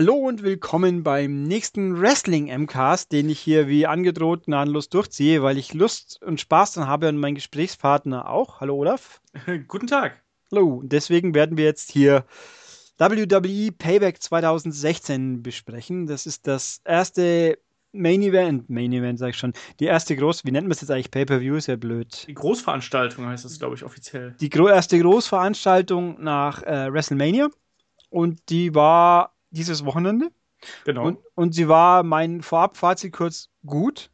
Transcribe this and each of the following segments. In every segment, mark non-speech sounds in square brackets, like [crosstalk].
Hallo und willkommen beim nächsten Wrestling MCAST, den ich hier wie angedroht gnadenlos durchziehe, weil ich Lust und Spaß dann habe und mein Gesprächspartner auch. Hallo Olaf. [laughs] Guten Tag. Hallo. Und deswegen werden wir jetzt hier WWE Payback 2016 besprechen. Das ist das erste Main Event, Main Event sag ich schon, die erste groß, wie nennt man es jetzt eigentlich? Pay-Per-View ist ja blöd. Die Großveranstaltung heißt das, glaube ich, offiziell. Die gro erste Großveranstaltung nach äh, WrestleMania und die war dieses Wochenende. Genau. Und, und sie war mein Vorabfazit kurz gut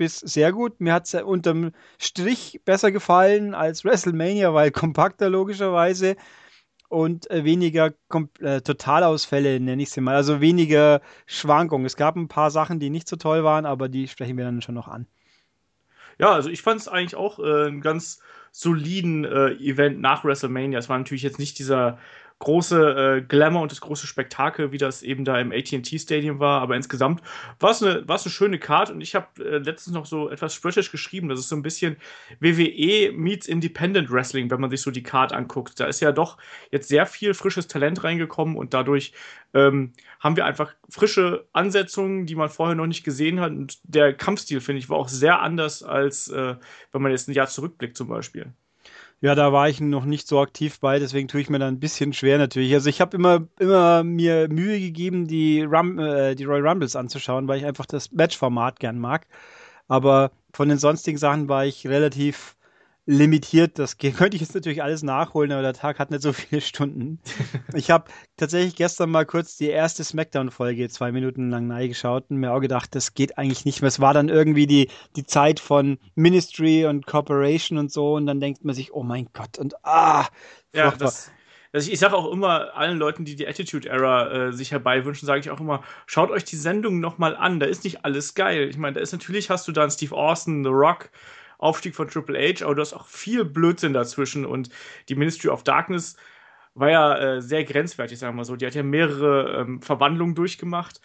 bis sehr gut. Mir hat es unterm Strich besser gefallen als WrestleMania, weil kompakter logischerweise und äh, weniger äh, Totalausfälle, nenne ich sie mal. Also weniger Schwankungen. Es gab ein paar Sachen, die nicht so toll waren, aber die sprechen wir dann schon noch an. Ja, also ich fand es eigentlich auch äh, einen ganz soliden äh, Event nach WrestleMania. Es war natürlich jetzt nicht dieser große äh, Glamour und das große Spektakel, wie das eben da im AT&T Stadium war, aber insgesamt war es eine, war's eine schöne Card. Und ich habe äh, letztens noch so etwas spöttisch geschrieben, das ist so ein bisschen WWE meets Independent Wrestling, wenn man sich so die Card anguckt. Da ist ja doch jetzt sehr viel frisches Talent reingekommen. Und dadurch ähm, haben wir einfach frische Ansetzungen, die man vorher noch nicht gesehen hat. Und der Kampfstil, finde ich, war auch sehr anders als äh, wenn man jetzt ein Jahr zurückblickt zum Beispiel. Ja, da war ich noch nicht so aktiv bei, deswegen tue ich mir da ein bisschen schwer natürlich. Also ich habe immer, immer mir Mühe gegeben, die, Rum, äh, die Royal Rumbles anzuschauen, weil ich einfach das Matchformat gern mag. Aber von den sonstigen Sachen war ich relativ limitiert. Das [laughs] könnte ich jetzt natürlich alles nachholen, aber der Tag hat nicht so viele Stunden. [laughs] ich habe tatsächlich gestern mal kurz die erste Smackdown-Folge zwei Minuten lang geschaut und mir auch gedacht, das geht eigentlich nicht mehr. Es war dann irgendwie die, die Zeit von Ministry und Corporation und so und dann denkt man sich, oh mein Gott und ah. Ja, das, also ich, sage auch immer allen Leuten, die die Attitude Era äh, sich herbeiwünschen, sage ich auch immer, schaut euch die Sendung nochmal an. Da ist nicht alles geil. Ich meine, da ist natürlich, hast du dann Steve Austin, The Rock, Aufstieg von Triple H, aber du hast auch viel Blödsinn dazwischen und die Ministry of Darkness war ja äh, sehr grenzwertig, sagen wir mal so. Die hat ja mehrere ähm, Verwandlungen durchgemacht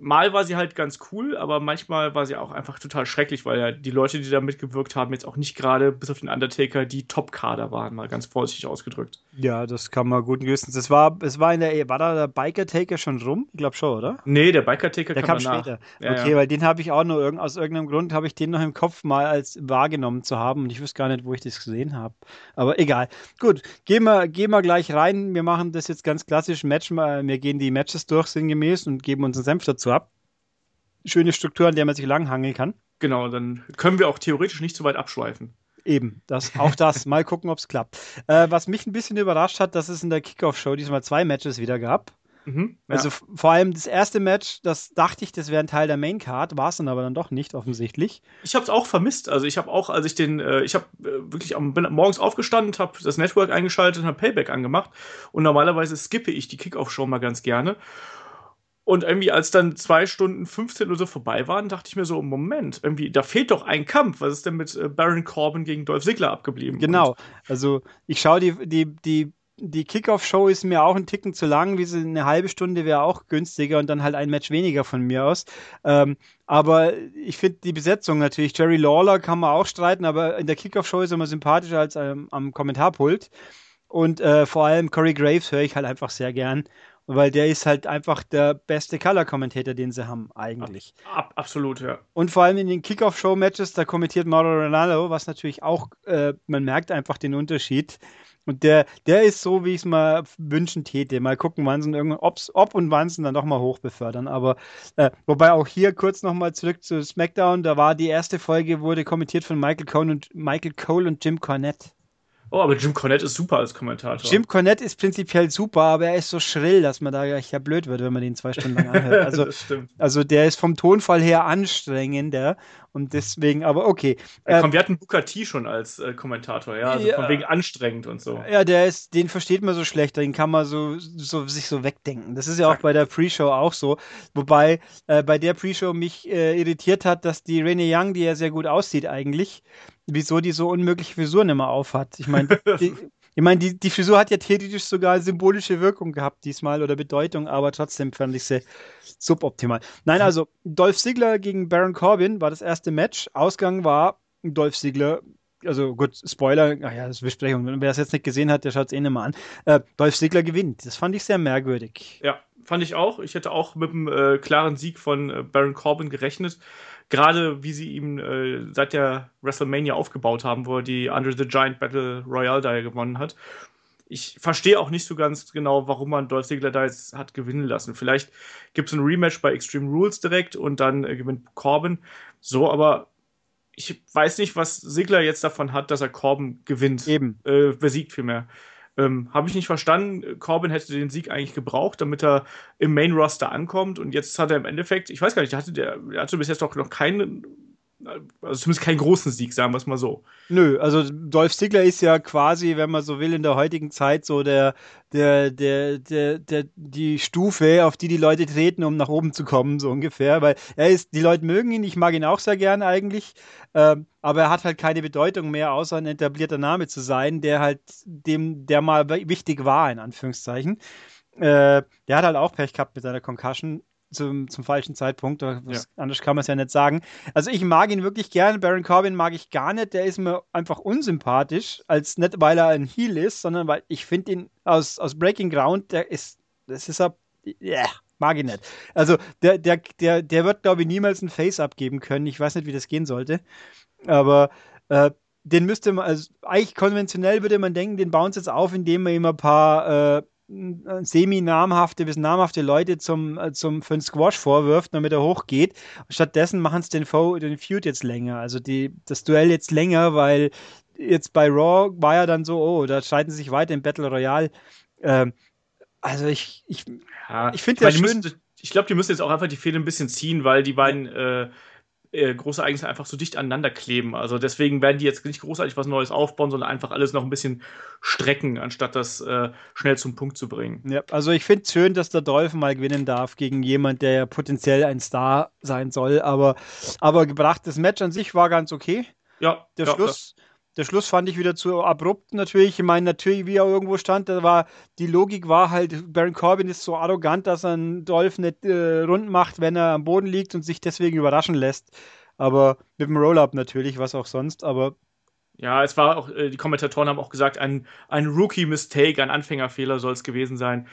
mal war sie halt ganz cool, aber manchmal war sie auch einfach total schrecklich, weil ja die Leute, die da mitgewirkt haben, jetzt auch nicht gerade bis auf den Undertaker die Top-Kader waren, mal ganz vorsichtig ausgedrückt. Ja, das kann man guten Gewissens. Es war, es war in der, war da der Biker-Taker schon rum? Ich glaube schon, oder? Nee, der Biker-Taker kam, kam später. Ja, okay, ja. weil den habe ich auch nur irg aus irgendeinem Grund habe ich den noch im Kopf mal als wahrgenommen zu haben und ich wüsste gar nicht, wo ich das gesehen habe. Aber egal. Gut, gehen wir, gehen wir gleich rein. Wir machen das jetzt ganz klassisch Match. Wir gehen die Matches durch sinngemäß und geben unseren Senf dazu ab schöne Struktur, an der man sich langhangeln kann. Genau, dann können wir auch theoretisch nicht so weit abschweifen. Eben, das, auch das. [laughs] Mal gucken, ob es klappt. Äh, was mich ein bisschen überrascht hat, dass es in der Kickoff-Show diesmal zwei Matches wieder gab. Mhm, ja. Also vor allem das erste Match, das dachte ich, das wäre ein Teil der Main Card, war es dann aber dann doch nicht offensichtlich. Ich habe es auch vermisst. Also ich habe auch, als ich den, äh, ich habe äh, wirklich am, bin morgens aufgestanden, habe das Network eingeschaltet und habe Payback angemacht. Und normalerweise skippe ich die Kickoff-Show mal ganz gerne. Und irgendwie, als dann zwei Stunden 15 oder so vorbei waren, dachte ich mir so, Moment, irgendwie, da fehlt doch ein Kampf. Was ist denn mit äh, Baron Corbin gegen Dolph Ziggler abgeblieben? Genau. Und also, ich schaue die, die, die, die Kickoff-Show ist mir auch ein Ticken zu lang, wie sie eine halbe Stunde wäre auch günstiger und dann halt ein Match weniger von mir aus. Ähm, aber ich finde die Besetzung natürlich, Jerry Lawler kann man auch streiten, aber in der Kickoff-Show ist er immer sympathischer als ähm, am Kommentarpult. Und äh, vor allem Corey Graves höre ich halt einfach sehr gern weil der ist halt einfach der beste Color-Kommentator, den sie haben, eigentlich. Ab, absolut, ja. Und vor allem in den Kickoff-Show-Matches, da kommentiert Mauro Ronaldo, was natürlich auch, äh, man merkt einfach den Unterschied. Und der, der ist so, wie ich es mal wünschen täte. Mal gucken, wann sie irgendwann, ob's, ob und wann sie dann nochmal hochbefördern. Aber äh, wobei auch hier kurz nochmal zurück zu SmackDown, da war die erste Folge, wurde kommentiert von Michael Cole und Michael Cole und Jim Cornette. Oh, aber Jim Cornette ist super als Kommentator. Jim Cornette ist prinzipiell super, aber er ist so schrill, dass man da gleich ja blöd wird, wenn man den zwei Stunden lang anhört. [laughs] Also, also der ist vom Tonfall her anstrengender und deswegen, aber okay. Ja, komm, ähm, wir hatten T schon als äh, Kommentator, ja, also ja, von wegen anstrengend und so. Ja, der ist, den versteht man so schlecht, den kann man so, so sich so wegdenken. Das ist ja auch bei der Pre-Show auch so. Wobei äh, bei der Pre-Show mich äh, irritiert hat, dass die Rene Young, die ja sehr gut aussieht eigentlich, wieso die so unmögliche Frisuren immer aufhat. Ich meine, [laughs] ich meine, die, die Frisur hat ja theoretisch sogar symbolische Wirkung gehabt diesmal oder Bedeutung, aber trotzdem fand ich sie suboptimal. Nein, also Dolph Ziggler gegen Baron Corbin war das erste Match. Ausgang war Dolph Ziggler also gut, Spoiler, ach ja, das ist Besprechung. Wer es jetzt nicht gesehen hat, der schaut es eh nicht mal an. Äh, Dolph Ziggler gewinnt. Das fand ich sehr merkwürdig. Ja, fand ich auch. Ich hätte auch mit einem äh, klaren Sieg von äh, Baron Corbin gerechnet. Gerade wie sie ihm äh, seit der WrestleMania aufgebaut haben, wo er die Under the Giant Battle Royale da gewonnen hat. Ich verstehe auch nicht so ganz genau, warum man Dolph Ziggler da jetzt hat gewinnen lassen. Vielleicht gibt es ein Rematch bei Extreme Rules direkt und dann äh, gewinnt Corbin. So, aber ich weiß nicht, was Sigler jetzt davon hat, dass er Corbin gewinnt. Eben. Äh, besiegt vielmehr. Ähm, Habe ich nicht verstanden. Corbin hätte den Sieg eigentlich gebraucht, damit er im Main Roster ankommt. Und jetzt hat er im Endeffekt, ich weiß gar nicht, hatte, der hatte bis jetzt doch noch keinen also zumindest keinen großen Sieg, sagen wir es mal so. Nö, also Dolph Ziggler ist ja quasi, wenn man so will, in der heutigen Zeit so der, der, der, der, der, die Stufe, auf die die Leute treten, um nach oben zu kommen, so ungefähr. Weil er ist, die Leute mögen ihn, ich mag ihn auch sehr gern eigentlich, ähm, aber er hat halt keine Bedeutung mehr, außer ein etablierter Name zu sein, der halt dem, der mal wichtig war, in Anführungszeichen. Äh, der hat halt auch Pech gehabt mit seiner Concussion zum, zum falschen Zeitpunkt. Ja. Anders kann man es ja nicht sagen. Also ich mag ihn wirklich gern. Baron Corbin mag ich gar nicht. Der ist mir einfach unsympathisch. Als nicht, weil er ein Heel ist, sondern weil ich finde ihn aus, aus Breaking Ground, der ist, das ist er, yeah, mag ich nicht. Also der, der, der, der wird, glaube ich, niemals ein Face abgeben können. Ich weiß nicht, wie das gehen sollte. Aber äh, den müsste man, also eigentlich konventionell würde man denken, den bauen sie jetzt auf, indem man ihm ein paar äh, semi-namhafte bis namhafte Leute zum, äh, zum, für den Squash vorwirft, damit er hochgeht. Stattdessen machen es den, den Feud jetzt länger, also die, das Duell jetzt länger, weil jetzt bei Raw war ja dann so, oh, da streiten sie sich weiter im Battle Royale. Ähm, also ich, ich, ja, ich finde ja schön. ich glaube, die müssen jetzt auch einfach die Fehde ein bisschen ziehen, weil die beiden äh, äh, große Ereignisse einfach so dicht aneinander kleben. Also deswegen werden die jetzt nicht großartig was Neues aufbauen, sondern einfach alles noch ein bisschen strecken, anstatt das äh, schnell zum Punkt zu bringen. Ja, also ich finde es schön, dass der Dolphin mal gewinnen darf gegen jemand, der ja potenziell ein Star sein soll. Aber, aber gebrachtes Match an sich war ganz okay. Ja, der ja, Schluss. Der Schluss fand ich wieder zu abrupt natürlich. Ich meine, natürlich, wie er irgendwo stand, da war, die Logik war halt, Baron Corbin ist so arrogant, dass er einen Dolph nicht äh, rund macht, wenn er am Boden liegt und sich deswegen überraschen lässt. Aber mit dem Roll-Up natürlich, was auch sonst, aber. Ja, es war auch, äh, die Kommentatoren haben auch gesagt, ein, ein Rookie-Mistake, ein Anfängerfehler soll es gewesen sein.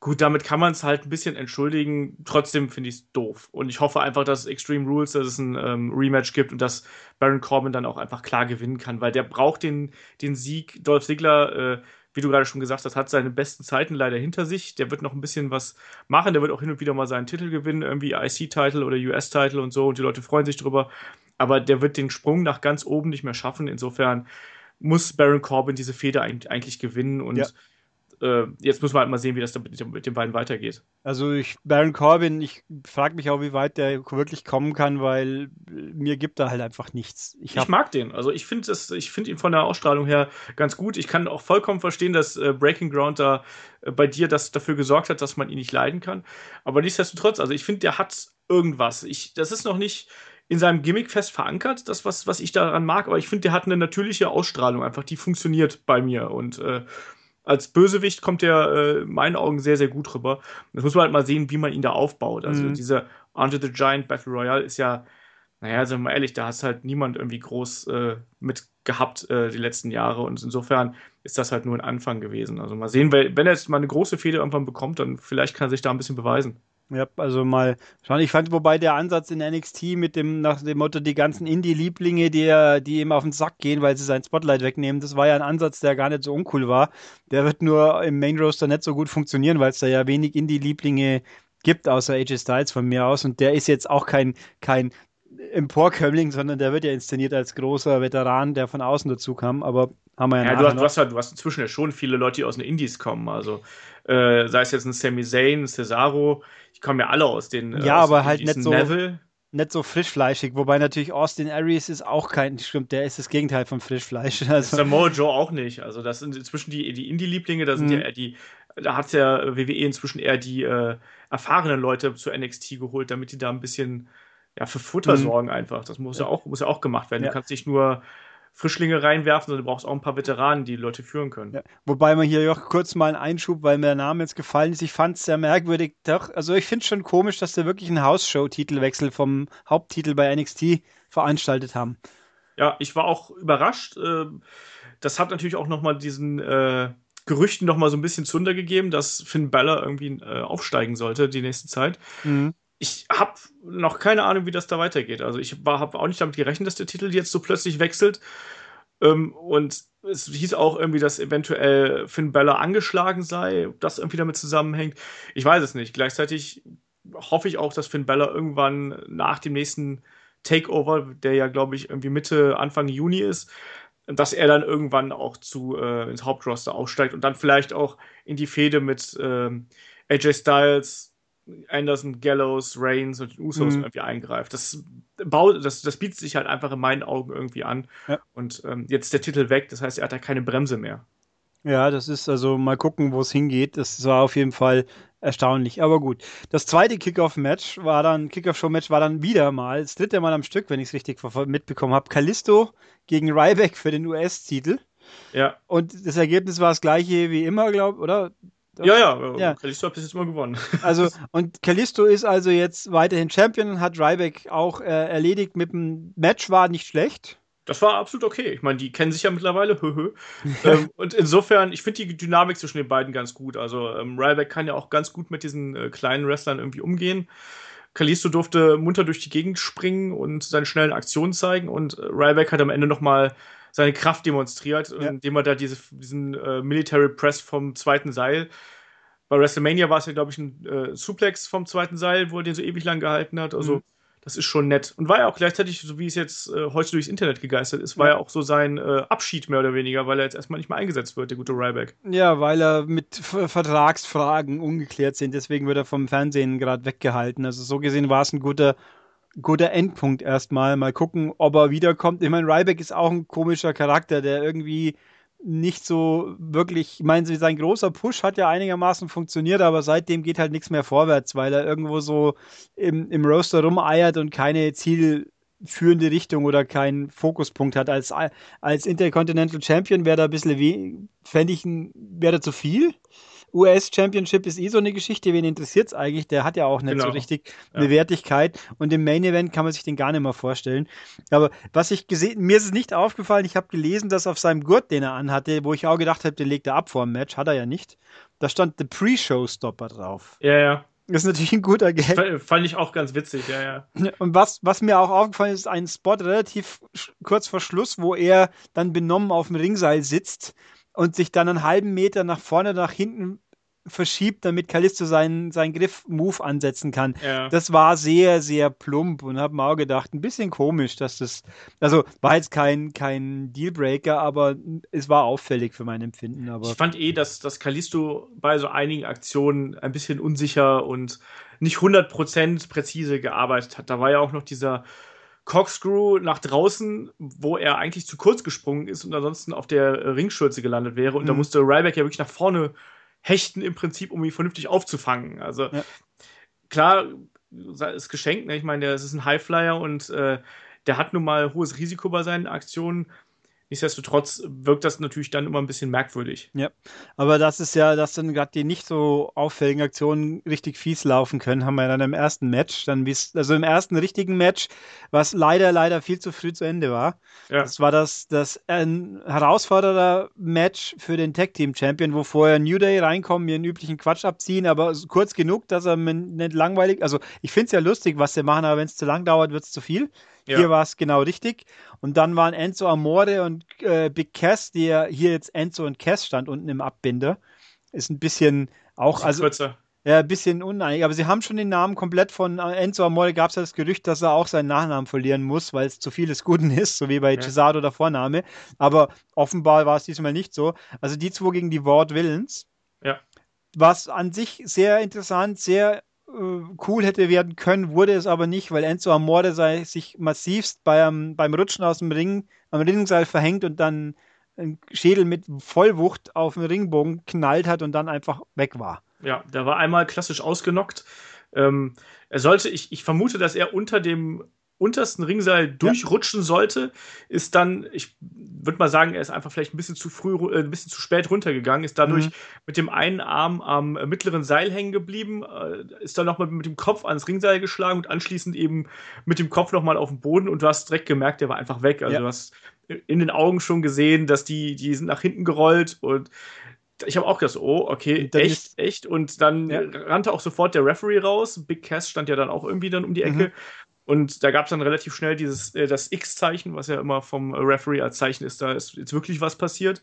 Gut, damit kann man es halt ein bisschen entschuldigen. Trotzdem finde ich es doof. Und ich hoffe einfach, dass Extreme Rules, dass es ein ähm, Rematch gibt und dass Baron Corbin dann auch einfach klar gewinnen kann, weil der braucht den, den Sieg. Dolph Ziggler, äh, wie du gerade schon gesagt hast, hat seine besten Zeiten leider hinter sich. Der wird noch ein bisschen was machen. Der wird auch hin und wieder mal seinen Titel gewinnen, irgendwie IC-Title oder US-Title und so. Und die Leute freuen sich drüber. Aber der wird den Sprung nach ganz oben nicht mehr schaffen. Insofern muss Baron Corbin diese Feder eigentlich gewinnen und ja äh, jetzt müssen wir halt mal sehen, wie das mit, mit, den beiden weitergeht. Also ich, Baron Corbin, ich frage mich auch, wie weit der wirklich kommen kann, weil mir gibt er halt einfach nichts. Ich, ich mag den. Also ich finde find ihn von der Ausstrahlung her ganz gut. Ich kann auch vollkommen verstehen, dass äh, Breaking Ground da äh, bei dir das dafür gesorgt hat, dass man ihn nicht leiden kann. Aber nichtsdestotrotz, also ich finde, der hat irgendwas. Ich, das ist noch nicht in seinem Gimmick fest verankert, das, was, was ich daran mag, aber ich finde, der hat eine natürliche Ausstrahlung einfach, die funktioniert bei mir. Und äh, als Bösewicht kommt er äh, in meinen Augen sehr, sehr gut rüber. Das muss man halt mal sehen, wie man ihn da aufbaut. Also mhm. dieser Under the Giant Battle Royale ist ja, naja, sagen wir mal ehrlich, da hast halt niemand irgendwie groß äh, mit gehabt äh, die letzten Jahre und insofern ist das halt nur ein Anfang gewesen. Also mal sehen, wenn er jetzt mal eine große Fehde irgendwann bekommt, dann vielleicht kann er sich da ein bisschen beweisen. Ja, also mal schauen. Ich fand, wobei der Ansatz in NXT mit dem, nach dem Motto, die ganzen Indie-Lieblinge, die, die ihm auf den Sack gehen, weil sie sein Spotlight wegnehmen, das war ja ein Ansatz, der gar nicht so uncool war. Der wird nur im Main Roster nicht so gut funktionieren, weil es da ja wenig Indie-Lieblinge gibt, außer AJ Styles von mir aus. Und der ist jetzt auch kein, kein Emporkömmling, sondern der wird ja inszeniert als großer Veteran, der von außen dazu kam. Aber haben wir ja, ja du, hast, du, hast, halt, du hast inzwischen ja schon viele Leute, die aus den Indies kommen. Also äh, sei es jetzt ein Sami Zayn, ein Cesaro, die kommen ja alle aus den. Äh, ja, aus aber halt nicht so. Neville. Nicht so frischfleischig, wobei natürlich Austin Aries ist auch kein, stimmt, der ist das Gegenteil von Frischfleisch. [laughs] Also. Samoa Joe auch nicht. Also das sind inzwischen die, die Indie-Lieblinge, da sind mhm. ja die, da hat ja WWE inzwischen eher die äh, erfahrenen Leute zu NXT geholt, damit die da ein bisschen ja, für Futter mhm. sorgen einfach. Das muss ja auch, muss ja auch gemacht werden. Ja. Du kannst nicht nur Frischlinge reinwerfen, sondern du brauchst auch ein paar Veteranen, die, die Leute führen können. Ja, wobei man hier auch kurz mal einen Einschub, weil mir der Name jetzt gefallen ist, ich fand es sehr merkwürdig. Doch, also ich finde es schon komisch, dass sie wirklich einen House-Show-Titelwechsel vom Haupttitel bei NXT veranstaltet haben. Ja, ich war auch überrascht. Ähm, das hat natürlich auch nochmal diesen, äh, Gerüchten noch mal so ein bisschen Zunder gegeben, dass Finn Balor irgendwie äh, aufsteigen sollte die nächste Zeit. Mhm. Ich habe noch keine Ahnung, wie das da weitergeht. Also ich habe auch nicht damit gerechnet, dass der Titel jetzt so plötzlich wechselt. Ähm, und es hieß auch irgendwie, dass eventuell Finn Balor angeschlagen sei, ob das irgendwie damit zusammenhängt. Ich weiß es nicht. Gleichzeitig hoffe ich auch, dass Finn Balor irgendwann nach dem nächsten Takeover, der ja, glaube ich, irgendwie Mitte, Anfang Juni ist, dass er dann irgendwann auch zu äh, ins Hauptroster aufsteigt und dann vielleicht auch in die Fehde mit ähm, AJ Styles, Anderson, Gallows, Reigns und Usos mhm. irgendwie eingreift. Das, baut, das, das bietet sich halt einfach in meinen Augen irgendwie an. Ja. Und ähm, jetzt ist der Titel weg, das heißt, er hat da keine Bremse mehr. Ja, das ist also mal gucken, wo es hingeht. Das war auf jeden Fall erstaunlich. Aber gut. Das zweite Kickoff-Match war dann, Kickoff-Show-Match war dann wieder mal, das dritte Mal am Stück, wenn ich es richtig mitbekommen habe. Kalisto gegen Ryback für den US-Titel. Ja. Und das Ergebnis war das gleiche wie immer, glaube ich, oder? Ja, ja, ja. Kalisto hat bis jetzt immer gewonnen. [laughs] Also, und Kalisto ist also jetzt weiterhin Champion und hat Ryback auch äh, erledigt mit dem Match, war nicht schlecht das war absolut okay. Ich meine, die kennen sich ja mittlerweile. [laughs] [laughs] ähm, und insofern, ich finde die Dynamik zwischen den beiden ganz gut. Also ähm, Ryback kann ja auch ganz gut mit diesen äh, kleinen Wrestlern irgendwie umgehen. Kalisto durfte munter durch die Gegend springen und seine schnellen Aktionen zeigen und äh, Ryback hat am Ende nochmal seine Kraft demonstriert, ja. indem er da diese, diesen äh, Military Press vom zweiten Seil bei WrestleMania war es ja, glaube ich, ein äh, Suplex vom zweiten Seil, wo er den so ewig lang gehalten hat. Also mhm das ist schon nett. Und war ja auch gleichzeitig, so wie es jetzt äh, heute durchs Internet gegeistert ist, war ja, ja auch so sein äh, Abschied mehr oder weniger, weil er jetzt erstmal nicht mehr eingesetzt wird, der gute Ryback. Ja, weil er mit Vertragsfragen ungeklärt sind, deswegen wird er vom Fernsehen gerade weggehalten. Also so gesehen war es ein guter, guter Endpunkt erstmal. Mal gucken, ob er wiederkommt. Ich meine, Ryback ist auch ein komischer Charakter, der irgendwie nicht so wirklich, ich meine, sein großer Push hat ja einigermaßen funktioniert, aber seitdem geht halt nichts mehr vorwärts, weil er irgendwo so im, im Roster rumeiert und keine zielführende Richtung oder keinen Fokuspunkt hat. Als, als Intercontinental Champion wäre da ein bisschen, fände ich, wäre zu viel. US Championship ist eh so eine Geschichte, wen interessiert es eigentlich? Der hat ja auch nicht genau. so richtig eine ja. Wertigkeit und im Main Event kann man sich den gar nicht mehr vorstellen. Aber was ich gesehen, mir ist es nicht aufgefallen, ich habe gelesen, dass auf seinem Gurt, den er anhatte, wo ich auch gedacht habe, den legt er ab vor dem Match, hat er ja nicht. Da stand The Pre-Show-Stopper drauf. Ja, ja. Das ist natürlich ein guter Gag. Fand ich auch ganz witzig, ja, ja. [laughs] Und was, was mir auch aufgefallen ist, ein Spot relativ kurz vor Schluss, wo er dann benommen auf dem Ringseil sitzt und sich dann einen halben Meter nach vorne, nach hinten verschiebt, damit Callisto seinen, seinen Griff-Move ansetzen kann. Ja. Das war sehr, sehr plump und habe mir auch gedacht, ein bisschen komisch, dass das, also war jetzt kein, kein Dealbreaker, aber es war auffällig für mein Empfinden. Aber ich fand eh, dass, dass Callisto bei so einigen Aktionen ein bisschen unsicher und nicht 100% präzise gearbeitet hat. Da war ja auch noch dieser Corkscrew nach draußen, wo er eigentlich zu kurz gesprungen ist und ansonsten auf der Ringschürze gelandet wäre. Und mhm. da musste Ryback ja wirklich nach vorne hechten im Prinzip, um ihn vernünftig aufzufangen. Also ja. klar, ist geschenkt, ne? ich meine, der ist ein Highflyer und äh, der hat nun mal hohes Risiko bei seinen Aktionen. Nichtsdestotrotz wirkt das natürlich dann immer ein bisschen merkwürdig. Ja, aber das ist ja, dass dann gerade die nicht so auffälligen Aktionen richtig fies laufen können, haben wir ja dann im ersten Match, dann also im ersten richtigen Match, was leider, leider viel zu früh zu Ende war. Ja. Das war das, das ein herausforderer Match für den Tag Team Champion, wo vorher New Day reinkommen, ihren üblichen Quatsch abziehen, aber kurz genug, dass er nicht langweilig, also ich finde es ja lustig, was sie machen, aber wenn es zu lang dauert, wird es zu viel. Ja. Hier war es genau richtig. Und dann waren Enzo Amore und äh, Big Cass, der hier jetzt Enzo und Cass stand unten im Abbinder. Ist ein bisschen auch, also. Kürzer. Ja, ein bisschen uneinig, aber sie haben schon den Namen komplett von äh, Enzo Amore. Gab es ja das Gerücht, dass er auch seinen Nachnamen verlieren muss, weil es zu viel des Guten [laughs] ist, so wie bei ja. Cesaro der Vorname. Aber offenbar war es diesmal nicht so. Also die zwei gegen die Ward Villains. Ja. Was an sich sehr interessant, sehr cool hätte werden können, wurde es aber nicht, weil Enzo Amore sei, sich massivst beim, beim Rutschen aus dem Ring am Ringseil verhängt und dann ein Schädel mit Vollwucht auf den Ringbogen knallt hat und dann einfach weg war. Ja, der war einmal klassisch ausgenockt. Ähm, er sollte, ich, ich vermute, dass er unter dem untersten Ringseil durchrutschen ja. sollte, ist dann, ich würde mal sagen, er ist einfach vielleicht ein bisschen zu früh, äh, ein bisschen zu spät runtergegangen, ist dadurch mhm. mit dem einen Arm am mittleren Seil hängen geblieben, äh, ist dann nochmal mit dem Kopf ans Ringseil geschlagen und anschließend eben mit dem Kopf nochmal auf den Boden und du hast direkt gemerkt, der war einfach weg. Also ja. du hast in den Augen schon gesehen, dass die, die sind nach hinten gerollt und ich habe auch gedacht, oh, okay, echt, echt. Und dann ja. rannte auch sofort der Referee raus. Big Cass stand ja dann auch irgendwie dann um die Ecke. Mhm. Und da gab es dann relativ schnell dieses, äh, das X-Zeichen, was ja immer vom Referee als Zeichen ist, da ist jetzt wirklich was passiert.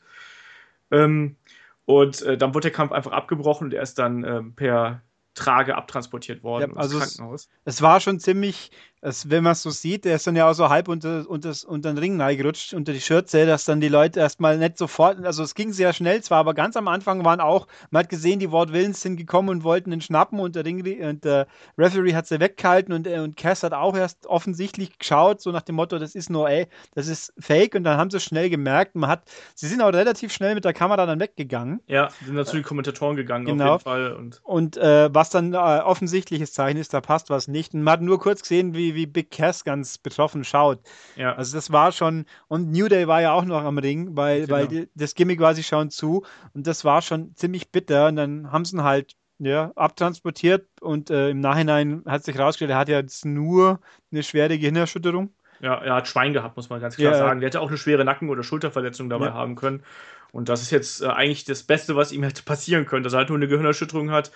Ähm, und äh, dann wurde der Kampf einfach abgebrochen und er ist dann ähm, per Trage abtransportiert worden ja, also ins Krankenhaus. Es, es, war schon ziemlich, es, wenn man es so sieht, der ist dann ja auch so halb unter, unter, unter den Ring reingerutscht, unter die Schürze, dass dann die Leute erstmal nicht sofort, also es ging sehr schnell zwar, aber ganz am Anfang waren auch, man hat gesehen, die Ward Willens sind gekommen und wollten den schnappen und der, Ring, und der Referee hat sie weggehalten und, äh, und Cass hat auch erst offensichtlich geschaut, so nach dem Motto, das ist nur, ey, das ist fake und dann haben sie es schnell gemerkt. Man hat, sie sind auch relativ schnell mit der Kamera dann weggegangen. Ja, sind dann zu den Kommentatoren gegangen genau. auf jeden Fall. Und, und äh, was dann äh, offensichtliches Zeichen ist, da passt was nicht. Und man hat nur kurz gesehen, wie, wie Big Cass ganz betroffen schaut. Ja. Also das war schon, und New Day war ja auch noch am Ring, weil, genau. weil das Gimmick war, sie schauen zu und das war schon ziemlich bitter und dann haben sie ihn halt ja, abtransportiert und äh, im Nachhinein hat sich herausgestellt, er hat ja jetzt nur eine schwere Gehirnerschütterung. Ja, er hat Schwein gehabt, muss man ganz klar ja, sagen. Der hätte auch eine schwere Nacken- oder Schulterverletzung dabei ja. haben können. Und das ist jetzt äh, eigentlich das Beste, was ihm hätte passieren können, dass er halt nur eine Gehirnerschütterung hat.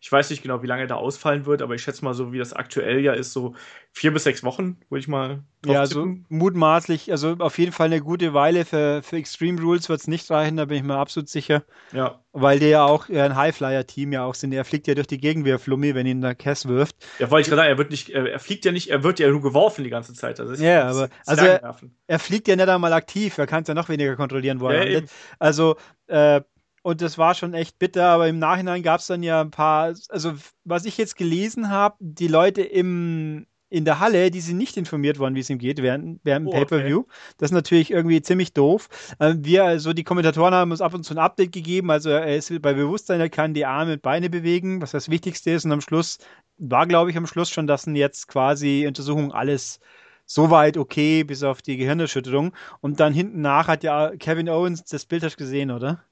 Ich weiß nicht genau, wie lange er ausfallen wird, aber ich schätze mal so, wie das aktuell ja ist, so vier bis sechs Wochen, würde ich mal drauf Ja, so mutmaßlich, also auf jeden Fall eine gute Weile. Für, für Extreme Rules wird es nicht reichen, da bin ich mir absolut sicher. Ja. Weil die ja auch ein Highflyer-Team ja auch sind. Er fliegt ja durch die Gegend wie ein Flummi, wenn ihn der Cass wirft. Ja, wollte ich gerade sagen, er wird nicht, er fliegt ja nicht, er wird ja nur geworfen die ganze Zeit. Also ja, aber also er, er, fliegt ja nicht einmal aktiv, er kann es ja noch weniger kontrollieren, wo er ja, Also, äh, und das war schon echt bitter, aber im Nachhinein gab es dann ja ein paar, also was ich jetzt gelesen habe, die Leute im, in der Halle, die sind nicht informiert worden, wie es ihm geht, während, während dem oh, Pay-Per-View. Okay. Das ist natürlich irgendwie ziemlich doof. Äh, wir, also die Kommentatoren haben uns ab und zu ein Update gegeben, also er ist bei Bewusstsein, er kann die Arme und Beine bewegen, was das Wichtigste ist. Und am Schluss war, glaube ich, am Schluss schon, dass jetzt quasi Untersuchung alles soweit okay, bis auf die Gehirnerschütterung. Und dann hinten nach hat ja Kevin Owens, das Bild hast du gesehen, oder?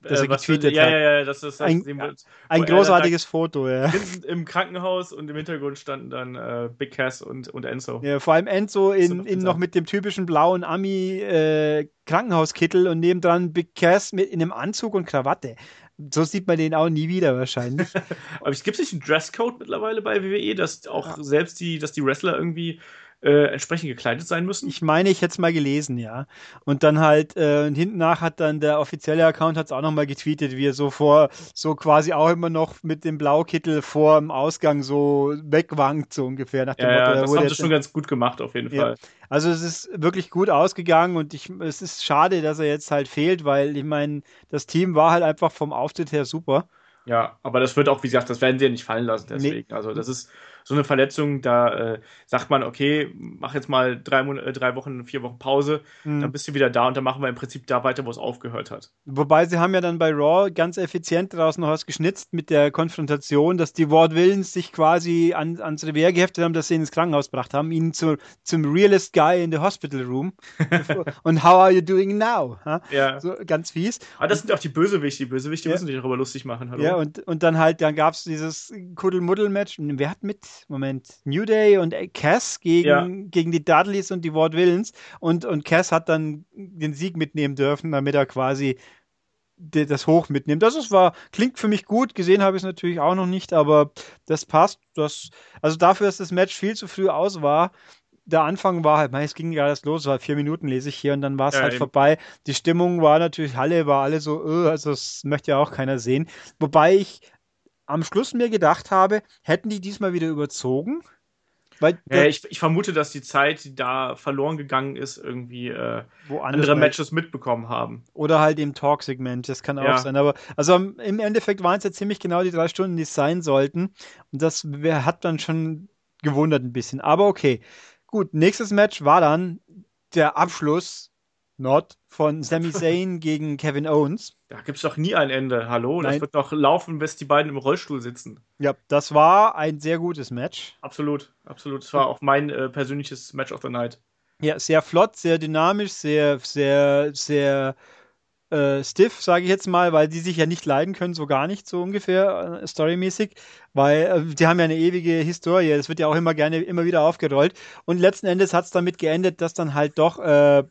Dass er äh, getweetet ja, hat. Ja, ja, das ist ein, wird, ein großartiges Foto, ja. Im Krankenhaus und im Hintergrund standen dann äh, Big Cass und, und Enzo. Ja, vor allem Enzo in, noch, in noch mit dem typischen blauen Ami äh, Krankenhauskittel und nebendran Big Cass mit in einem Anzug und Krawatte. So sieht man den auch nie wieder wahrscheinlich. [laughs] Aber es gibt nicht einen Dresscode mittlerweile bei WWE, dass auch ja. selbst die, dass die Wrestler irgendwie äh, entsprechend gekleidet sein müssen? Ich meine, ich hätte es mal gelesen, ja. Und dann halt, äh, hinten nach hat dann der offizielle Account hat es auch nochmal getweetet, wie er so vor, so quasi auch immer noch mit dem Blaukittel vor dem Ausgang so wegwankt, so ungefähr. Nach dem ja, Motto, ja, das haben sie schon ganz gut gemacht, auf jeden Fall. Ja. Also es ist wirklich gut ausgegangen und ich, es ist schade, dass er jetzt halt fehlt, weil ich meine, das Team war halt einfach vom Auftritt her super. Ja, aber das wird auch, wie gesagt, das werden sie ja nicht fallen lassen, deswegen. Nee. Also das ist so eine Verletzung, da äh, sagt man, okay, mach jetzt mal drei, Mon äh, drei Wochen, vier Wochen Pause, mhm. dann bist du wieder da und dann machen wir im Prinzip da weiter, wo es aufgehört hat. Wobei sie haben ja dann bei Raw ganz effizient daraus noch was geschnitzt mit der Konfrontation, dass die Ward Willens sich quasi an, ans Revier geheftet haben, dass sie ihn ins Krankenhaus gebracht haben, ihn zu, zum realest guy in the hospital room. [laughs] und how are you doing now? Ha? Ja. So ganz fies. Aber das sind auch die Bösewichte. Die Bösewichte ja. müssen sich darüber lustig machen. Hallo? Ja, und, und dann halt, dann gab es dieses Kuddelmuddel-Match. Wer hat mit? Moment, New Day und Cass gegen, ja. gegen die Dudleys und die Ward Villains und, und Cass hat dann den Sieg mitnehmen dürfen, damit er quasi das hoch mitnimmt. Das ist, war, klingt für mich gut, gesehen habe ich es natürlich auch noch nicht, aber das passt. Das, also dafür, dass das Match viel zu früh aus war, der Anfang war halt, es ging ja erst los, war vier Minuten lese ich hier und dann war es ja, halt eben. vorbei. Die Stimmung war natürlich, Halle war alle so, öh, also das möchte ja auch keiner sehen. Wobei ich am Schluss mir gedacht habe, hätten die diesmal wieder überzogen? Weil ja, ich, ich, vermute, dass die Zeit, die da verloren gegangen ist, irgendwie äh, andere Matches mitbekommen haben. Oder halt im Talk-Segment, das kann auch ja. sein. Aber also im Endeffekt waren es ja ziemlich genau die drei Stunden, die es sein sollten. Und das hat dann schon gewundert ein bisschen. Aber okay. Gut, nächstes Match war dann der Abschluss Not von Sami Zayn gegen Kevin Owens. Da gibt es doch nie ein Ende. Hallo, Nein. das wird doch laufen, bis die beiden im Rollstuhl sitzen. Ja, das war ein sehr gutes Match. Absolut, absolut. Das war auch mein äh, persönliches Match of the Night. Ja, sehr flott, sehr dynamisch, sehr, sehr, sehr äh, stiff, sage ich jetzt mal, weil die sich ja nicht leiden können, so gar nicht, so ungefähr, äh, storymäßig, weil äh, die haben ja eine ewige Historie, es wird ja auch immer gerne, immer wieder aufgerollt und letzten Endes hat es damit geendet, dass dann halt doch äh,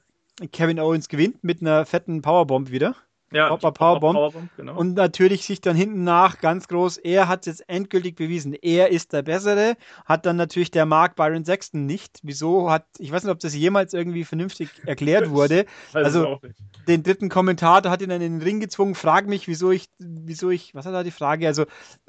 Kevin Owens gewinnt mit einer fetten Powerbomb wieder. Ja, Power Powerbomb. Powerbomb genau. Und natürlich sich dann hinten nach ganz groß, er hat es jetzt endgültig bewiesen. Er ist der Bessere. Hat dann natürlich der Mark Byron Sexton nicht. Wieso hat, ich weiß nicht, ob das jemals irgendwie vernünftig [laughs] erklärt wurde. also, den dritten Kommentator hat ihn dann in den Ring gezwungen. Frag mich, wieso ich, wieso ich, was hat da die Frage? Also,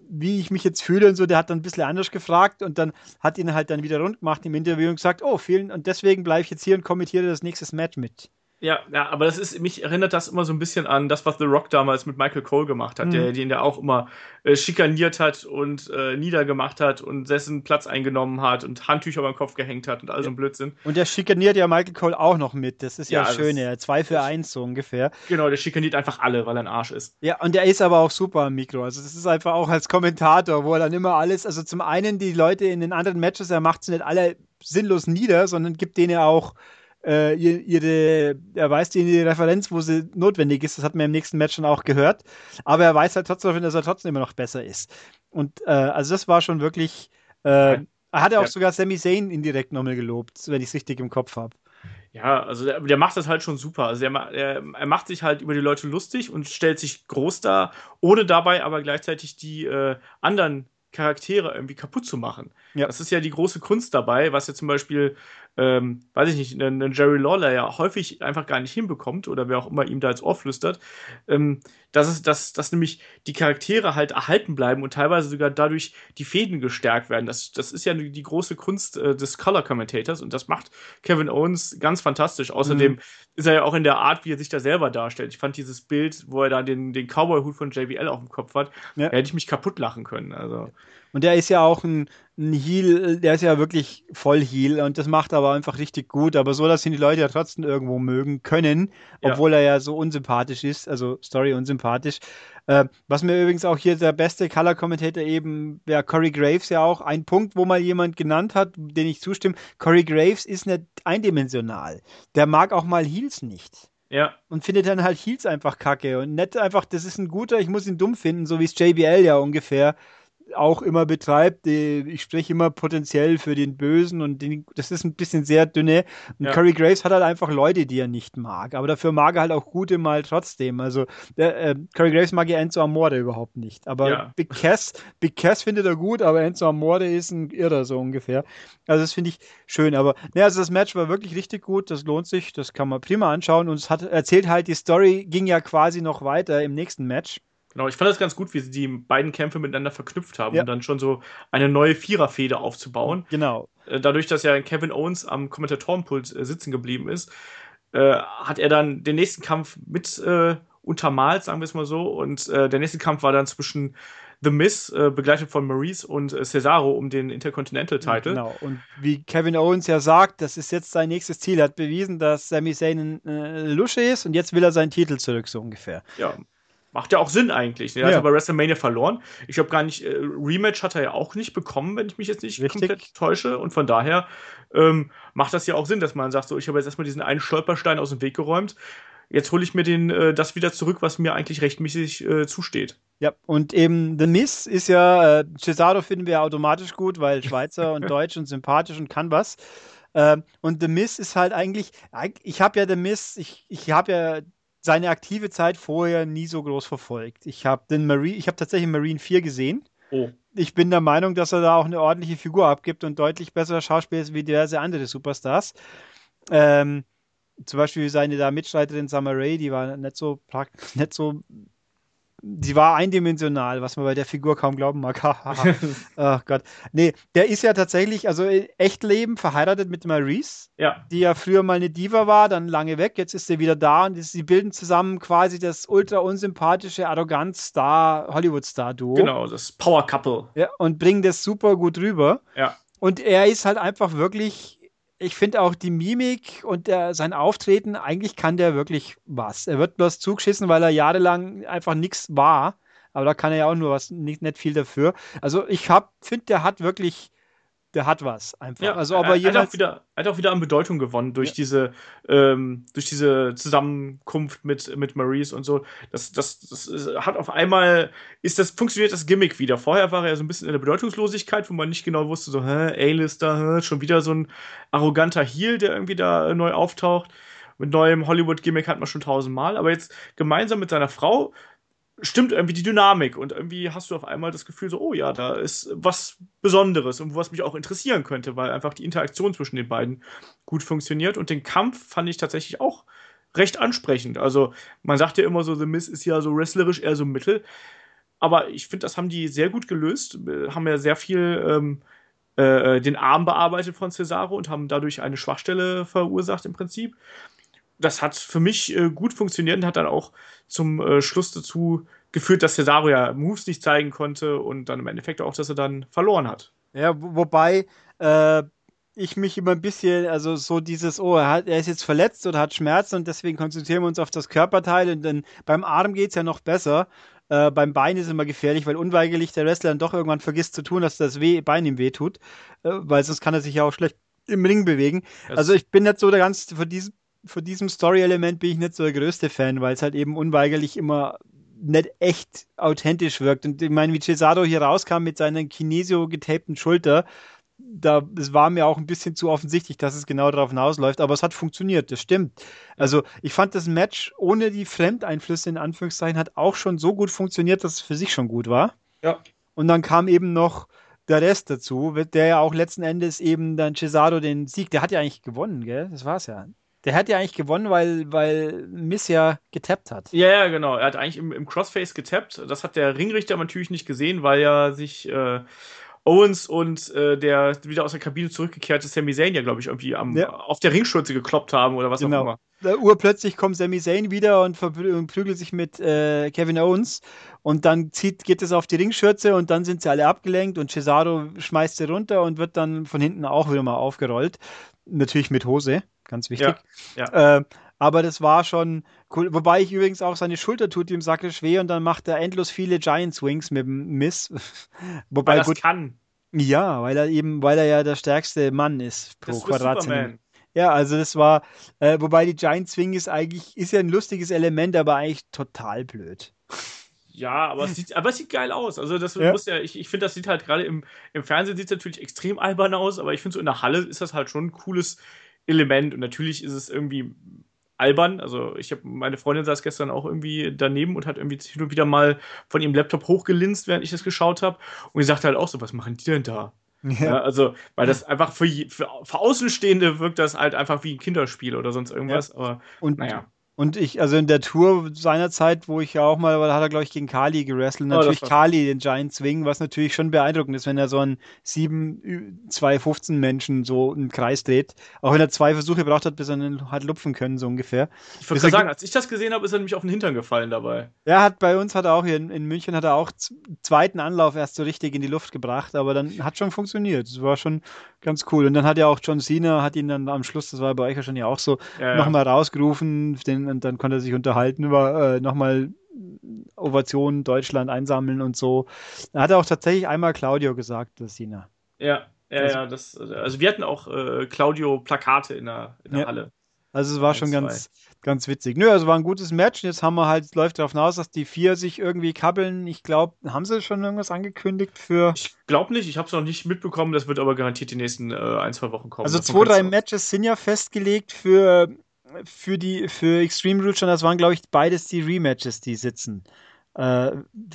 wie ich mich jetzt fühle und so. Der hat dann ein bisschen anders gefragt und dann hat ihn halt dann wieder rund gemacht im Interview und gesagt, oh, vielen, und deswegen bleibe ich jetzt hier und kommentiere das nächste Match mit. Ja, ja, aber das ist, mich erinnert das immer so ein bisschen an das, was The Rock damals mit Michael Cole gemacht hat, mhm. der den ja auch immer äh, schikaniert hat und äh, niedergemacht hat und dessen Platz eingenommen hat und Handtücher beim Kopf gehängt hat und all so ein Blödsinn. Und der schikaniert ja Michael Cole auch noch mit. Das ist ja, ja schön, ja. Zwei für eins so ungefähr. Genau, der schikaniert einfach alle, weil er ein Arsch ist. Ja, und der ist aber auch super am Mikro. Also das ist einfach auch als Kommentator, wo er dann immer alles, also zum einen die Leute in den anderen Matches, er macht sie nicht alle sinnlos nieder, sondern gibt denen auch äh, ihre, er weiß die Referenz, wo sie notwendig ist. Das hat man im nächsten Match schon auch gehört. Aber er weiß halt trotzdem, dass er trotzdem immer noch besser ist. Und äh, also das war schon wirklich. Äh, er hat ja auch sogar Sami Zayn indirekt nochmal gelobt, wenn ich es richtig im Kopf habe. Ja, also der, der, macht das halt schon super. Also er, er, er, macht sich halt über die Leute lustig und stellt sich groß dar, ohne dabei aber gleichzeitig die äh, anderen Charaktere irgendwie kaputt zu machen. Ja. Das ist ja die große Kunst dabei, was ja zum Beispiel, ähm, weiß ich nicht, ein Jerry Lawler ja häufig einfach gar nicht hinbekommt oder wer auch immer ihm da ins Ohr flüstert, ähm, dass, es, dass, dass nämlich die Charaktere halt erhalten bleiben und teilweise sogar dadurch die Fäden gestärkt werden. Das, das ist ja die große Kunst äh, des Color Commentators und das macht Kevin Owens ganz fantastisch. Außerdem mhm. ist er ja auch in der Art, wie er sich da selber darstellt. Ich fand dieses Bild, wo er da den, den Cowboy-Hut von JBL auf dem Kopf hat, ja. da hätte ich mich kaputt lachen können. Also. Und der ist ja auch ein, ein Heal, der ist ja wirklich voll Heal und das macht aber einfach richtig gut, aber so, dass ihn die Leute ja trotzdem irgendwo mögen können, obwohl ja. er ja so unsympathisch ist, also Story unsympathisch. Äh, was mir übrigens auch hier der beste Color Commentator eben wäre Corey Graves ja auch ein Punkt, wo mal jemand genannt hat, den ich zustimme. Corey Graves ist nicht eindimensional. Der mag auch mal Heals nicht. Ja. Und findet dann halt Heals einfach kacke und nicht einfach, das ist ein guter, ich muss ihn dumm finden, so wie es JBL ja ungefähr auch immer betreibt. Ich spreche immer potenziell für den Bösen und den, das ist ein bisschen sehr dünne. Und ja. Curry Graves hat halt einfach Leute, die er nicht mag. Aber dafür mag er halt auch gute mal trotzdem. Also der, äh, Curry Graves mag ja Enzo Amore überhaupt nicht. Aber ja. Big Cass, Big Cass findet er gut, aber Enzo Amore ist ein Irrer so ungefähr. Also das finde ich schön. Aber ne, also das Match war wirklich richtig gut. Das lohnt sich. Das kann man prima anschauen. Und es hat erzählt halt, die Story ging ja quasi noch weiter im nächsten Match. Genau, ich fand das ganz gut, wie sie die beiden Kämpfe miteinander verknüpft haben, ja. um dann schon so eine neue Viererfehde aufzubauen. Genau. Äh, dadurch, dass ja Kevin Owens am Kommentatorenpult äh, sitzen geblieben ist, äh, hat er dann den nächsten Kampf mit äh, untermalt, sagen wir es mal so. Und äh, der nächste Kampf war dann zwischen The Miz, begleitet von Maurice und Cesaro um den Intercontinental Title. Genau, und wie Kevin Owens ja sagt, das ist jetzt sein nächstes Ziel. Er hat bewiesen, dass Sami Zayn ein Lusche ist und jetzt will er seinen Titel zurück, so ungefähr. Ja, Macht ja auch Sinn eigentlich. Er ja. hat aber WrestleMania verloren. Ich glaube gar nicht, äh, Rematch hat er ja auch nicht bekommen, wenn ich mich jetzt nicht Richtig. komplett täusche. Und von daher ähm, macht das ja auch Sinn, dass man sagt, so, ich habe jetzt erstmal diesen einen Stolperstein aus dem Weg geräumt. Jetzt hole ich mir den, äh, das wieder zurück, was mir eigentlich rechtmäßig äh, zusteht. Ja, und eben The Miss ist ja, äh, Cesaro finden wir automatisch gut, weil [laughs] Schweizer und Deutsch und sympathisch und kann was. Ähm, und The Miss ist halt eigentlich, ich habe ja The Miss, ich, ich habe ja seine aktive Zeit vorher nie so groß verfolgt. Ich habe den Marine, ich habe tatsächlich Marine 4 gesehen. Oh. Ich bin der Meinung, dass er da auch eine ordentliche Figur abgibt und deutlich besserer Schauspieler ist wie diverse andere Superstars. Ähm, zum Beispiel seine da Mitstreiterin Summer Rae, die war nicht so, [laughs] nicht so sie war eindimensional, was man bei der Figur kaum glauben mag. [laughs] oh Gott. Nee, der ist ja tatsächlich, also in Echtleben verheiratet mit Maurice, ja. die ja früher mal eine Diva war, dann lange weg, jetzt ist sie wieder da und sie bilden zusammen quasi das ultra unsympathische Arroganz-Star, Hollywood-Star-Duo. Genau, das Power Couple. Ja, und bringen das super gut rüber. Ja. Und er ist halt einfach wirklich ich finde auch die Mimik und der, sein Auftreten, eigentlich kann der wirklich was. Er wird bloß zugeschissen, weil er jahrelang einfach nichts war. Aber da kann er ja auch nur was, nicht, nicht viel dafür. Also ich finde, der hat wirklich der hat was einfach. Ja, also, aber er, hat auch wieder, hat auch wieder an Bedeutung gewonnen durch ja. diese, ähm, durch diese Zusammenkunft mit, mit Maurice und so. Das, das, das hat auf einmal, ist das, funktioniert das Gimmick wieder. Vorher war er ja so ein bisschen in der Bedeutungslosigkeit, wo man nicht genau wusste, so, hä, A-Lister, hä, schon wieder so ein arroganter Heel, der irgendwie da neu auftaucht. mit neuem Hollywood-Gimmick hat man schon tausendmal, aber jetzt gemeinsam mit seiner Frau stimmt irgendwie die Dynamik und irgendwie hast du auf einmal das Gefühl so, oh ja, da ist was Besonderes und was mich auch interessieren könnte, weil einfach die Interaktion zwischen den beiden gut funktioniert. Und den Kampf fand ich tatsächlich auch recht ansprechend. Also man sagt ja immer so, The Miz ist ja so wrestlerisch eher so mittel, aber ich finde, das haben die sehr gut gelöst, haben ja sehr viel ähm, äh, den Arm bearbeitet von Cesaro und haben dadurch eine Schwachstelle verursacht im Prinzip das hat für mich äh, gut funktioniert und hat dann auch zum äh, Schluss dazu geführt, dass Cesaro ja Moves nicht zeigen konnte und dann im Endeffekt auch, dass er dann verloren hat. Ja, wobei äh, ich mich immer ein bisschen, also so dieses, oh, er, hat, er ist jetzt verletzt oder hat Schmerzen und deswegen konzentrieren wir uns auf das Körperteil und dann beim Arm geht es ja noch besser. Äh, beim Bein ist es immer gefährlich, weil unweigerlich der Wrestler dann doch irgendwann vergisst zu tun, dass das weh, Bein ihm wehtut, äh, weil sonst kann er sich ja auch schlecht im Ring bewegen. Das also ich bin nicht so der ganz für diesen von diesem Story-Element bin ich nicht so der größte Fan, weil es halt eben unweigerlich immer nicht echt authentisch wirkt. Und ich meine, wie Cesaro hier rauskam mit seiner Kinesio getapten Schulter, da, es war mir auch ein bisschen zu offensichtlich, dass es genau darauf hinausläuft, aber es hat funktioniert, das stimmt. Also ich fand das Match ohne die Fremdeinflüsse in Anführungszeichen hat auch schon so gut funktioniert, dass es für sich schon gut war. Ja. Und dann kam eben noch der Rest dazu, der ja auch letzten Endes eben dann Cesaro den Sieg, der hat ja eigentlich gewonnen, gell? Das war's ja. Der hat ja eigentlich gewonnen, weil, weil Miss ja getappt hat. Ja, ja, genau. Er hat eigentlich im, im Crossface getappt. Das hat der Ringrichter natürlich nicht gesehen, weil ja sich äh, Owens und äh, der wieder aus der Kabine zurückgekehrte Sami Zayn ja, glaube ich, irgendwie am, ja. auf der Ringschürze gekloppt haben oder was genau. auch immer. Da urplötzlich kommt Sami Zayn wieder und, und prügelt sich mit äh, Kevin Owens und dann zieht, geht es auf die Ringschürze und dann sind sie alle abgelenkt und Cesaro schmeißt sie runter und wird dann von hinten auch wieder mal aufgerollt. Natürlich mit Hose ganz wichtig. Ja, ja. Äh, aber das war schon cool. Wobei ich übrigens auch seine Schulter tut ihm sackisch weh und dann macht er endlos viele Giant Swings mit dem Miss. [laughs] Wobei weil das gut, kann. Ja, weil er eben, weil er ja der stärkste Mann ist pro Quadratzentimeter. Ja, also das war, äh, wobei die Giant Swing ist eigentlich, ist ja ein lustiges Element, aber eigentlich total blöd. Ja, aber es sieht, aber es sieht geil aus. Also das ja. muss ja, ich, ich finde, das sieht halt gerade im, im Fernsehen sieht es natürlich extrem albern aus, aber ich finde so in der Halle ist das halt schon ein cooles, Element. Und natürlich ist es irgendwie albern. Also ich habe meine Freundin saß gestern auch irgendwie daneben und hat irgendwie hin und wieder mal von ihrem Laptop hochgelinst, während ich das geschaut habe. Und sie sagte halt auch so, was machen die denn da? Ja. ja also, weil das einfach für, für, für, Außenstehende wirkt das halt einfach wie ein Kinderspiel oder sonst irgendwas. Ja. Aber und naja. Und ich, also in der Tour seinerzeit, wo ich ja auch mal, da hat er, glaube ich, gegen Kali gewrestelt. Oh, natürlich Kali, den Giant Swing, was natürlich schon beeindruckend ist, wenn er so einen 7, 2, 15 Menschen so im Kreis dreht. Auch wenn er zwei Versuche gebraucht hat, bis er ihn hat lupfen können, so ungefähr. Ich wollte sagen, als ich das gesehen habe, ist er nämlich auf den Hintern gefallen dabei. Ja, hat bei uns hat er auch hier in, in München hat er auch zweiten Anlauf erst so richtig in die Luft gebracht, aber dann hat schon funktioniert. Das war schon ganz cool. Und dann hat ja auch John Cena, hat ihn dann am Schluss, das war bei euch wahrscheinlich auch so, ja, nochmal rausgerufen, den, und dann konnte er sich unterhalten über äh, nochmal Ovation Deutschland einsammeln und so. Da hat er auch tatsächlich einmal Claudio gesagt, das Cena. Ja, ja, also, ja, das, also wir hatten auch äh, Claudio-Plakate in der, in der ja. Halle. Also es war schon ganz, ganz witzig. Nö, also war ein gutes Match. Jetzt haben wir halt, läuft darauf hinaus, dass die vier sich irgendwie kabbeln. Ich glaube, haben sie schon irgendwas angekündigt für. Ich glaube nicht, ich habe es noch nicht mitbekommen. Das wird aber garantiert die nächsten äh, ein, zwei Wochen kommen. Also zwei, drei Matches sind ja festgelegt für, für die für Extreme Rules schon. Das waren, glaube ich, beides die Rematches, die sitzen. Äh,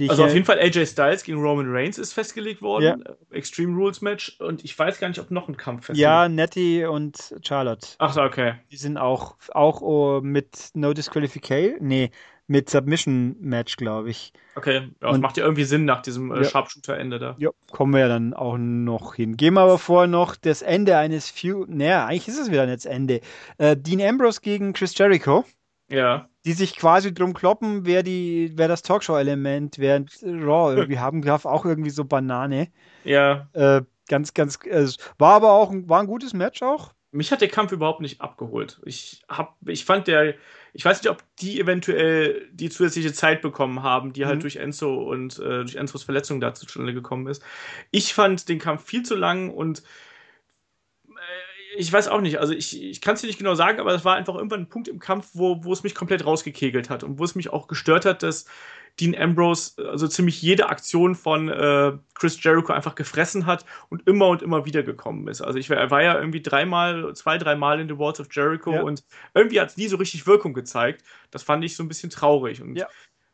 also auf jeden Fall AJ Styles gegen Roman Reigns ist festgelegt worden. Ja. Extreme Rules Match. Und ich weiß gar nicht, ob noch ein Kampf festgelegt Ja, Nettie und Charlotte. Ach so, okay. Die sind auch, auch oh, mit No Disqualification. Nee, mit Submission Match, glaube ich. Okay, ja, und, macht ja irgendwie Sinn nach diesem äh, ja. Sharpshooter-Ende da. Ja, kommen wir ja dann auch noch hin. Gehen wir aber vorher noch das Ende eines Feud. Naja, eigentlich ist es wieder jetzt Ende. Äh, Dean Ambrose gegen Chris Jericho. Ja. Die sich quasi drum kloppen, wer die, wer das Talkshow-Element, während Raw irgendwie [laughs] haben darf, auch irgendwie so Banane. Ja. Äh, ganz, ganz, äh, war aber auch ein, war ein gutes Match auch. Mich hat der Kampf überhaupt nicht abgeholt. Ich hab, ich fand der, ich weiß nicht, ob die eventuell die zusätzliche Zeit bekommen haben, die halt mhm. durch Enzo und äh, durch Enzos Verletzung da zustande gekommen ist. Ich fand den Kampf viel zu lang und ich weiß auch nicht, also ich, ich kann es dir nicht genau sagen, aber es war einfach irgendwann ein Punkt im Kampf, wo, wo es mich komplett rausgekegelt hat und wo es mich auch gestört hat, dass Dean Ambrose also ziemlich jede Aktion von äh, Chris Jericho einfach gefressen hat und immer und immer wieder gekommen ist. Also ich er war ja irgendwie dreimal, zwei, dreimal in The Walls of Jericho ja. und irgendwie hat es nie so richtig Wirkung gezeigt. Das fand ich so ein bisschen traurig. Und ja.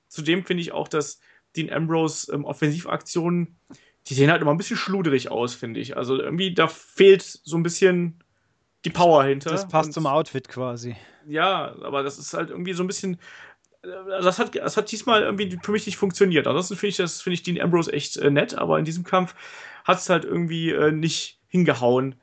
zudem finde ich auch, dass Dean Ambrose ähm, Offensivaktionen, die sehen halt immer ein bisschen schluderig aus, finde ich. Also irgendwie da fehlt so ein bisschen die Power hinter. Das passt und, zum Outfit quasi. Ja, aber das ist halt irgendwie so ein bisschen. Also das hat, das hat diesmal irgendwie für mich nicht funktioniert. Ansonsten finde ich das, finde ich Dean Ambrose echt äh, nett, aber in diesem Kampf hat es halt irgendwie äh, nicht hingehauen.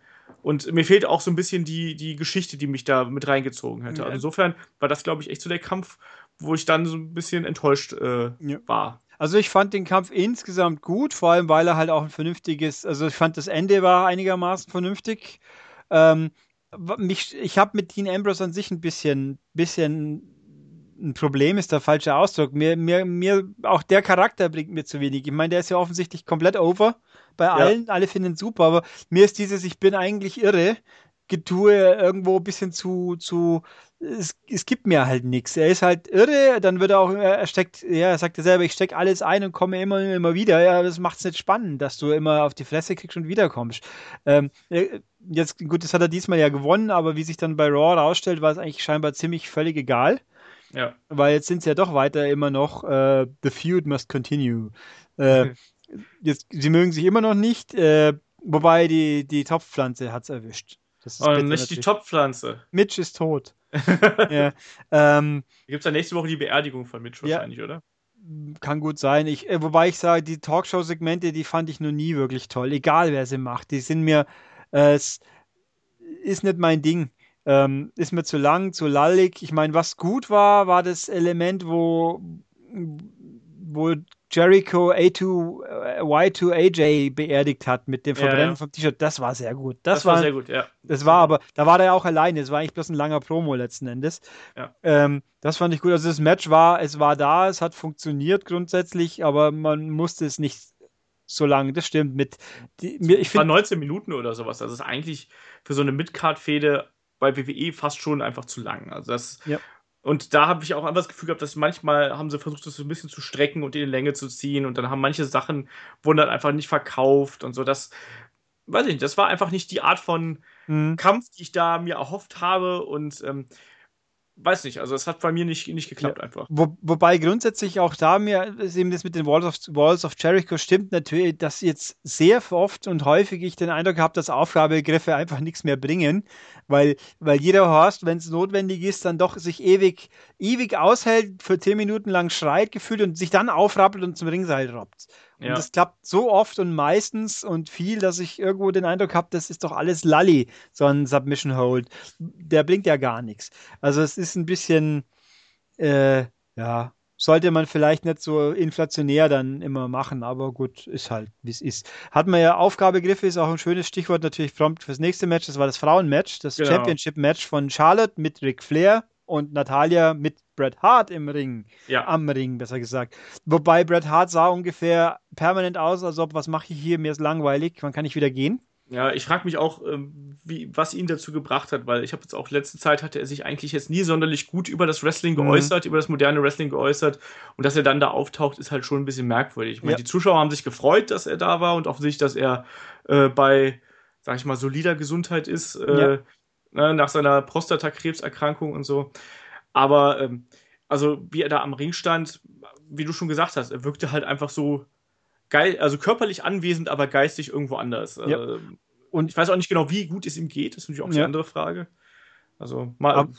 Und mir fehlt auch so ein bisschen die, die Geschichte, die mich da mit reingezogen hätte. Ja. Also insofern war das, glaube ich, echt so der Kampf, wo ich dann so ein bisschen enttäuscht äh, ja. war. Also ich fand den Kampf insgesamt gut, vor allem weil er halt auch ein vernünftiges, also ich fand das Ende war einigermaßen vernünftig. Ähm, mich, ich habe mit Dean Ambrose an sich ein bisschen, bisschen ein Problem ist der falsche Ausdruck. Mir, mir, mir, auch der Charakter bringt mir zu wenig. Ich meine, der ist ja offensichtlich komplett over bei ja. allen. Alle finden super, aber mir ist dieses, ich bin eigentlich irre, Getue irgendwo ein bisschen zu, zu, es, es gibt mir halt nichts. Er ist halt irre, dann wird er auch, er steckt, ja, er sagt ja selber, ich stecke alles ein und komme immer immer wieder. Ja, das macht es nicht spannend, dass du immer auf die Fresse kriegst und wiederkommst. Ähm, äh, jetzt, gut, das hat er diesmal ja gewonnen, aber wie sich dann bei Raw rausstellt, war es eigentlich scheinbar ziemlich völlig egal. Ja. Weil jetzt sind es ja doch weiter immer noch äh, The Feud must continue. Äh, [laughs] jetzt, sie mögen sich immer noch nicht, äh, wobei die, die Topfpflanze hat es erwischt. Das oh, nicht natürlich. die Topfpflanze. Mitch ist tot. [laughs] ja, ähm, Gibt es ja nächste Woche die Beerdigung von Mitch wahrscheinlich, ja, oder? Kann gut sein. Ich, äh, wobei ich sage, die Talkshow-Segmente, die fand ich noch nie wirklich toll. Egal, wer sie macht. Die sind mir, äh, es ist nicht mein Ding. Ähm, ist mir zu lang, zu lallig. Ich meine, was gut war, war das Element, wo, wo Jericho A2, äh, Y2AJ beerdigt hat mit dem Verbrennen ja, ja. vom T-Shirt, das war sehr gut. Das, das war, war, sehr gut, ja. Das war aber, da war er ja auch alleine, es war eigentlich bloß ein langer Promo letzten Endes. Ja. Ähm, das fand ich gut. Also das Match war, es war da, es hat funktioniert grundsätzlich, aber man musste es nicht so lange, das stimmt. Mit, die, mir, ich war 19 Minuten oder sowas. Das ist eigentlich für so eine Midcard-Fehde bei WWE fast schon einfach zu lang. Also das ja. Und da habe ich auch einfach das Gefühl gehabt, dass manchmal haben sie versucht, das so ein bisschen zu strecken und in die Länge zu ziehen. Und dann haben manche Sachen wurden dann einfach nicht verkauft und so. Das, weiß ich nicht, das war einfach nicht die Art von mhm. Kampf, die ich da mir erhofft habe. Und ähm, weiß nicht, also es hat bei mir nicht, nicht geklappt ja. einfach. Wo, wobei grundsätzlich auch da mir eben das mit den Walls of, Walls of Jericho stimmt natürlich, dass jetzt sehr oft und häufig ich den Eindruck habe, dass Aufgabegriffe einfach nichts mehr bringen, weil, weil jeder Horst, wenn es notwendig ist, dann doch sich ewig, ewig aushält, für zehn Minuten lang schreit gefühlt und sich dann aufrappelt und zum Ringseil robbt. Und ja. das klappt so oft und meistens und viel, dass ich irgendwo den Eindruck habe, das ist doch alles Lalli, so ein Submission Hold. Der blinkt ja gar nichts. Also es ist ein bisschen, äh, ja, sollte man vielleicht nicht so inflationär dann immer machen, aber gut, ist halt, wie es ist. Hat man ja Aufgabegriffe, ist auch ein schönes Stichwort natürlich prompt fürs nächste Match. Das war das Frauenmatch, das genau. Championship-Match von Charlotte mit Ric Flair und Natalia mit Bret Hart im Ring. Ja. Am Ring, besser gesagt. Wobei Bret Hart sah ungefähr permanent aus, als ob, was mache ich hier, mir ist langweilig, wann kann ich wieder gehen? Ja, ich frage mich auch, ähm, wie, was ihn dazu gebracht hat, weil ich habe jetzt auch letzte Zeit hatte er sich eigentlich jetzt nie sonderlich gut über das Wrestling mhm. geäußert, mhm. über das moderne Wrestling geäußert und dass er dann da auftaucht, ist halt schon ein bisschen merkwürdig. Ich meine, ja. die Zuschauer haben sich gefreut, dass er da war und offensichtlich, dass er äh, bei, sag ich mal, solider Gesundheit ist. Äh, ja ne, nach seiner Prostatakrebserkrankung und so. Aber ähm, also wie er da am Ring stand, wie du schon gesagt hast, er wirkte halt einfach so geil, also körperlich anwesend, aber geistig irgendwo anders. Ja. Ähm, und ich weiß auch nicht genau, wie gut es ihm geht. Das ist natürlich auch ja. eine andere Frage. Also mal. Aber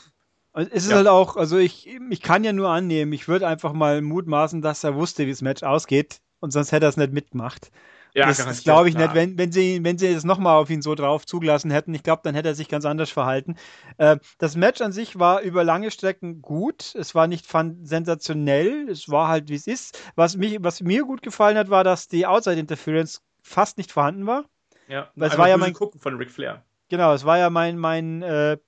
es ist ja. halt auch, also ich, ich kann ja nur annehmen, ich würde einfach mal mutmaßen, dass er wusste, wie das Match ausgeht und sonst hätte er es nicht mitgemacht. Ja, das, das glaube ich nicht. Wenn, wenn, sie, wenn sie es nochmal auf ihn so drauf zugelassen hätten, ich glaube, dann hätte er sich ganz anders verhalten. Äh, das Match an sich war über lange Strecken gut. Es war nicht sensationell. Es war halt, wie es ist. Was, mich, was mir gut gefallen hat, war, dass die Outside Interference fast nicht vorhanden war. Ja, es war ja mein Gucken von Ric Flair. Genau, es war ja mein, mein äh,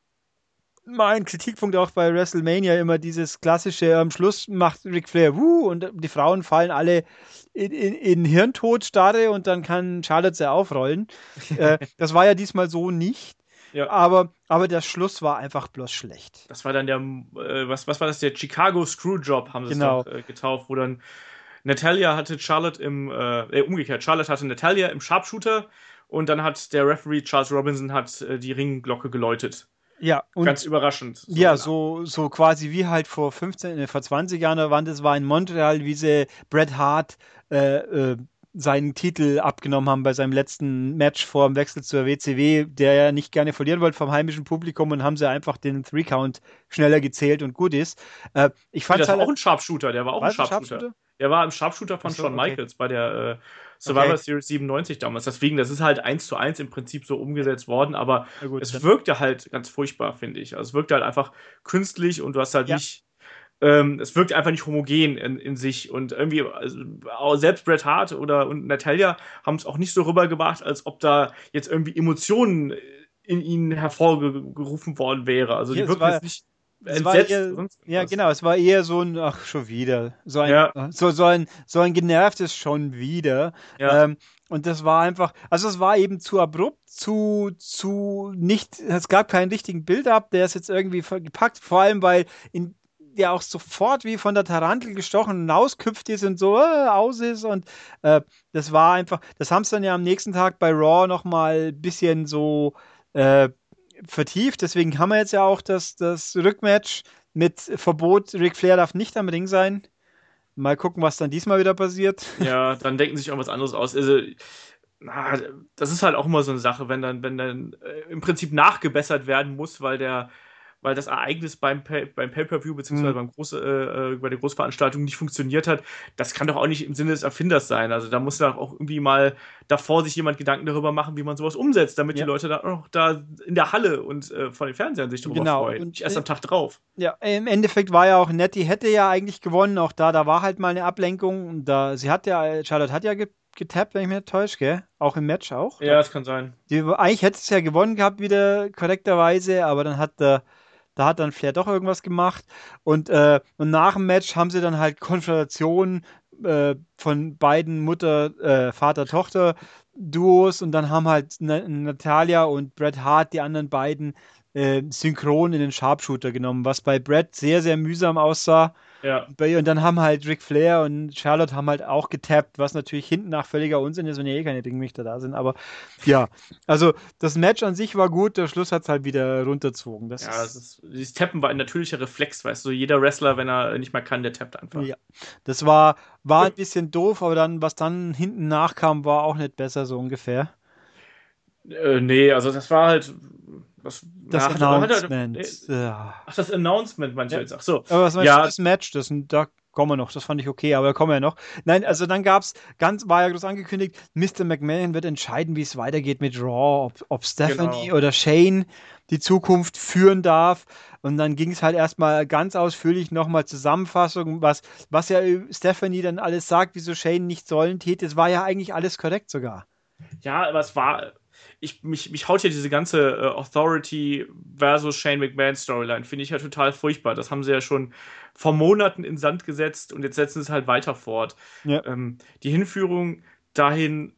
mein Kritikpunkt auch bei WrestleMania immer dieses klassische, am Schluss macht Ric Flair wuh und die Frauen fallen alle in, in, in Hirntod starre und dann kann Charlotte sie aufrollen. [laughs] äh, das war ja diesmal so nicht. Ja. Aber, aber der Schluss war einfach bloß schlecht. Das war dann der, äh, was, was war das, der Chicago Screwjob, haben sie genau. es doch äh, getauft, wo dann Natalia hatte Charlotte im, äh, äh, umgekehrt, Charlotte hatte Natalia im Sharpshooter und dann hat der Referee Charles Robinson hat äh, die Ringglocke geläutet. Ja, und ganz überraschend. So ja, so, so quasi wie halt vor 15, äh, vor 20 Jahren, da waren das war in Montreal, wie sie Bret Hart äh, äh, seinen Titel abgenommen haben bei seinem letzten Match vor dem Wechsel zur WCW, der ja nicht gerne verlieren wollte vom heimischen Publikum und haben sie einfach den Three-Count schneller gezählt und gut ist. Äh, ich fand das halt, war auch ein Sharpshooter, der war auch ein Sharpshooter. Sharpshooter. Der war im Sharpshooter von Shawn okay. Michaels bei der äh, Survivor okay. Series 97 damals. Deswegen, das ist halt eins zu eins im Prinzip so umgesetzt worden, aber gut, es wirkte halt ganz furchtbar, finde ich. Also es wirkte halt einfach künstlich und du hast halt ja. nicht ähm, es wirkt einfach nicht homogen in, in sich und irgendwie also, selbst Bret Hart oder und Natalia haben es auch nicht so rübergebracht, als ob da jetzt irgendwie Emotionen in ihnen hervorgerufen worden wäre. Also die ja, wirken jetzt nicht entsetzt. Eher, ja, genau, es war eher so ein, ach, schon wieder. So ein, ja. so, so ein, so ein genervtes schon wieder. Ja. Ähm, und das war einfach, also es war eben zu abrupt, zu, zu nicht, es gab keinen richtigen Build-up, der ist jetzt irgendwie gepackt, vor allem weil in der auch sofort wie von der Tarantel gestochen und ausküpft ist und so äh, aus ist. Und äh, das war einfach, das haben sie dann ja am nächsten Tag bei Raw nochmal ein bisschen so äh, vertieft. Deswegen haben wir jetzt ja auch das, das Rückmatch mit Verbot, Ric Flair darf nicht am Ring sein. Mal gucken, was dann diesmal wieder passiert. Ja, dann denken sich auch was anderes aus. Also, na, das ist halt auch immer so eine Sache, wenn dann, wenn dann äh, im Prinzip nachgebessert werden muss, weil der weil das Ereignis beim, Pay beim Pay-Per-View beziehungsweise mhm. beim große, äh, äh, bei der Großveranstaltung nicht funktioniert hat, das kann doch auch nicht im Sinne des Erfinders sein. Also da muss doch auch irgendwie mal davor sich jemand Gedanken darüber machen, wie man sowas umsetzt, damit ja. die Leute da auch da in der Halle und äh, vor den Fernsehern sich darüber genau. freuen. Und erst am Tag drauf. Ja, im Endeffekt war ja auch Nettie hätte ja eigentlich gewonnen, auch da, da war halt mal eine Ablenkung und da, sie hat ja, Charlotte hat ja getappt, wenn ich mich nicht täusche, gell? Auch im Match auch. Ja, das kann sein. Die, eigentlich hätte es ja gewonnen gehabt, wieder korrekterweise, aber dann hat der da hat dann Flair doch irgendwas gemacht. Und, äh, und nach dem Match haben sie dann halt Konfrontationen äh, von beiden Mutter, äh, Vater, Tochter Duos und dann haben halt Natalia und Bret Hart die anderen beiden äh, synchron in den Sharpshooter genommen, was bei Bret sehr, sehr mühsam aussah. Ja. Und dann haben halt Ric Flair und Charlotte haben halt auch getappt, was natürlich hinten nach völliger Unsinn ist, wenn ja eh keine Ringrichter da sind. Aber ja, also das Match an sich war gut, der Schluss hat es halt wieder runterzogen. Das ja, ist, das ist, dieses Tappen war ein natürlicher Reflex, weißt du, jeder Wrestler, wenn er nicht mehr kann, der tappt einfach. Ja, das war, war ein bisschen doof, aber dann, was dann hinten nachkam, war auch nicht besser, so ungefähr. Äh, nee, also das war halt was, das na, Announcement. Hat er, ja. Ach, das Announcement du ja. jetzt? Ach so. Aber was meinst ja. du, das Match? Das, da kommen wir noch. Das fand ich okay, aber da kommen wir ja noch. Nein, also dann gab es, ganz, war ja groß angekündigt, Mr. McMahon wird entscheiden, wie es weitergeht mit Raw, ob, ob Stephanie genau. oder Shane die Zukunft führen darf. Und dann ging es halt erstmal ganz ausführlich nochmal Zusammenfassung, was, was ja Stephanie dann alles sagt, wieso Shane nicht sollen täte. Es war ja eigentlich alles korrekt sogar. Ja, aber es war, ich, mich, mich haut ja diese ganze äh, Authority versus Shane McMahon Storyline, finde ich ja total furchtbar. Das haben sie ja schon vor Monaten in Sand gesetzt und jetzt setzen sie es halt weiter fort. Ja. Ähm, die Hinführung dahin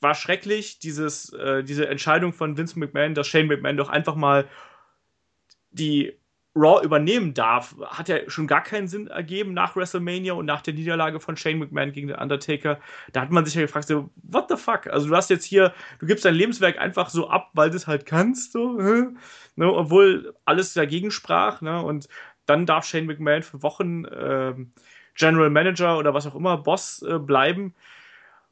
war schrecklich, dieses, äh, diese Entscheidung von Vince McMahon, dass Shane McMahon doch einfach mal die Raw übernehmen darf, hat ja schon gar keinen Sinn ergeben nach WrestleMania und nach der Niederlage von Shane McMahon gegen den Undertaker. Da hat man sich ja gefragt, so, what the fuck? Also du hast jetzt hier, du gibst dein Lebenswerk einfach so ab, weil du es halt kannst, so, ne? obwohl alles dagegen sprach, ne? Und dann darf Shane McMahon für Wochen äh, General Manager oder was auch immer, Boss äh, bleiben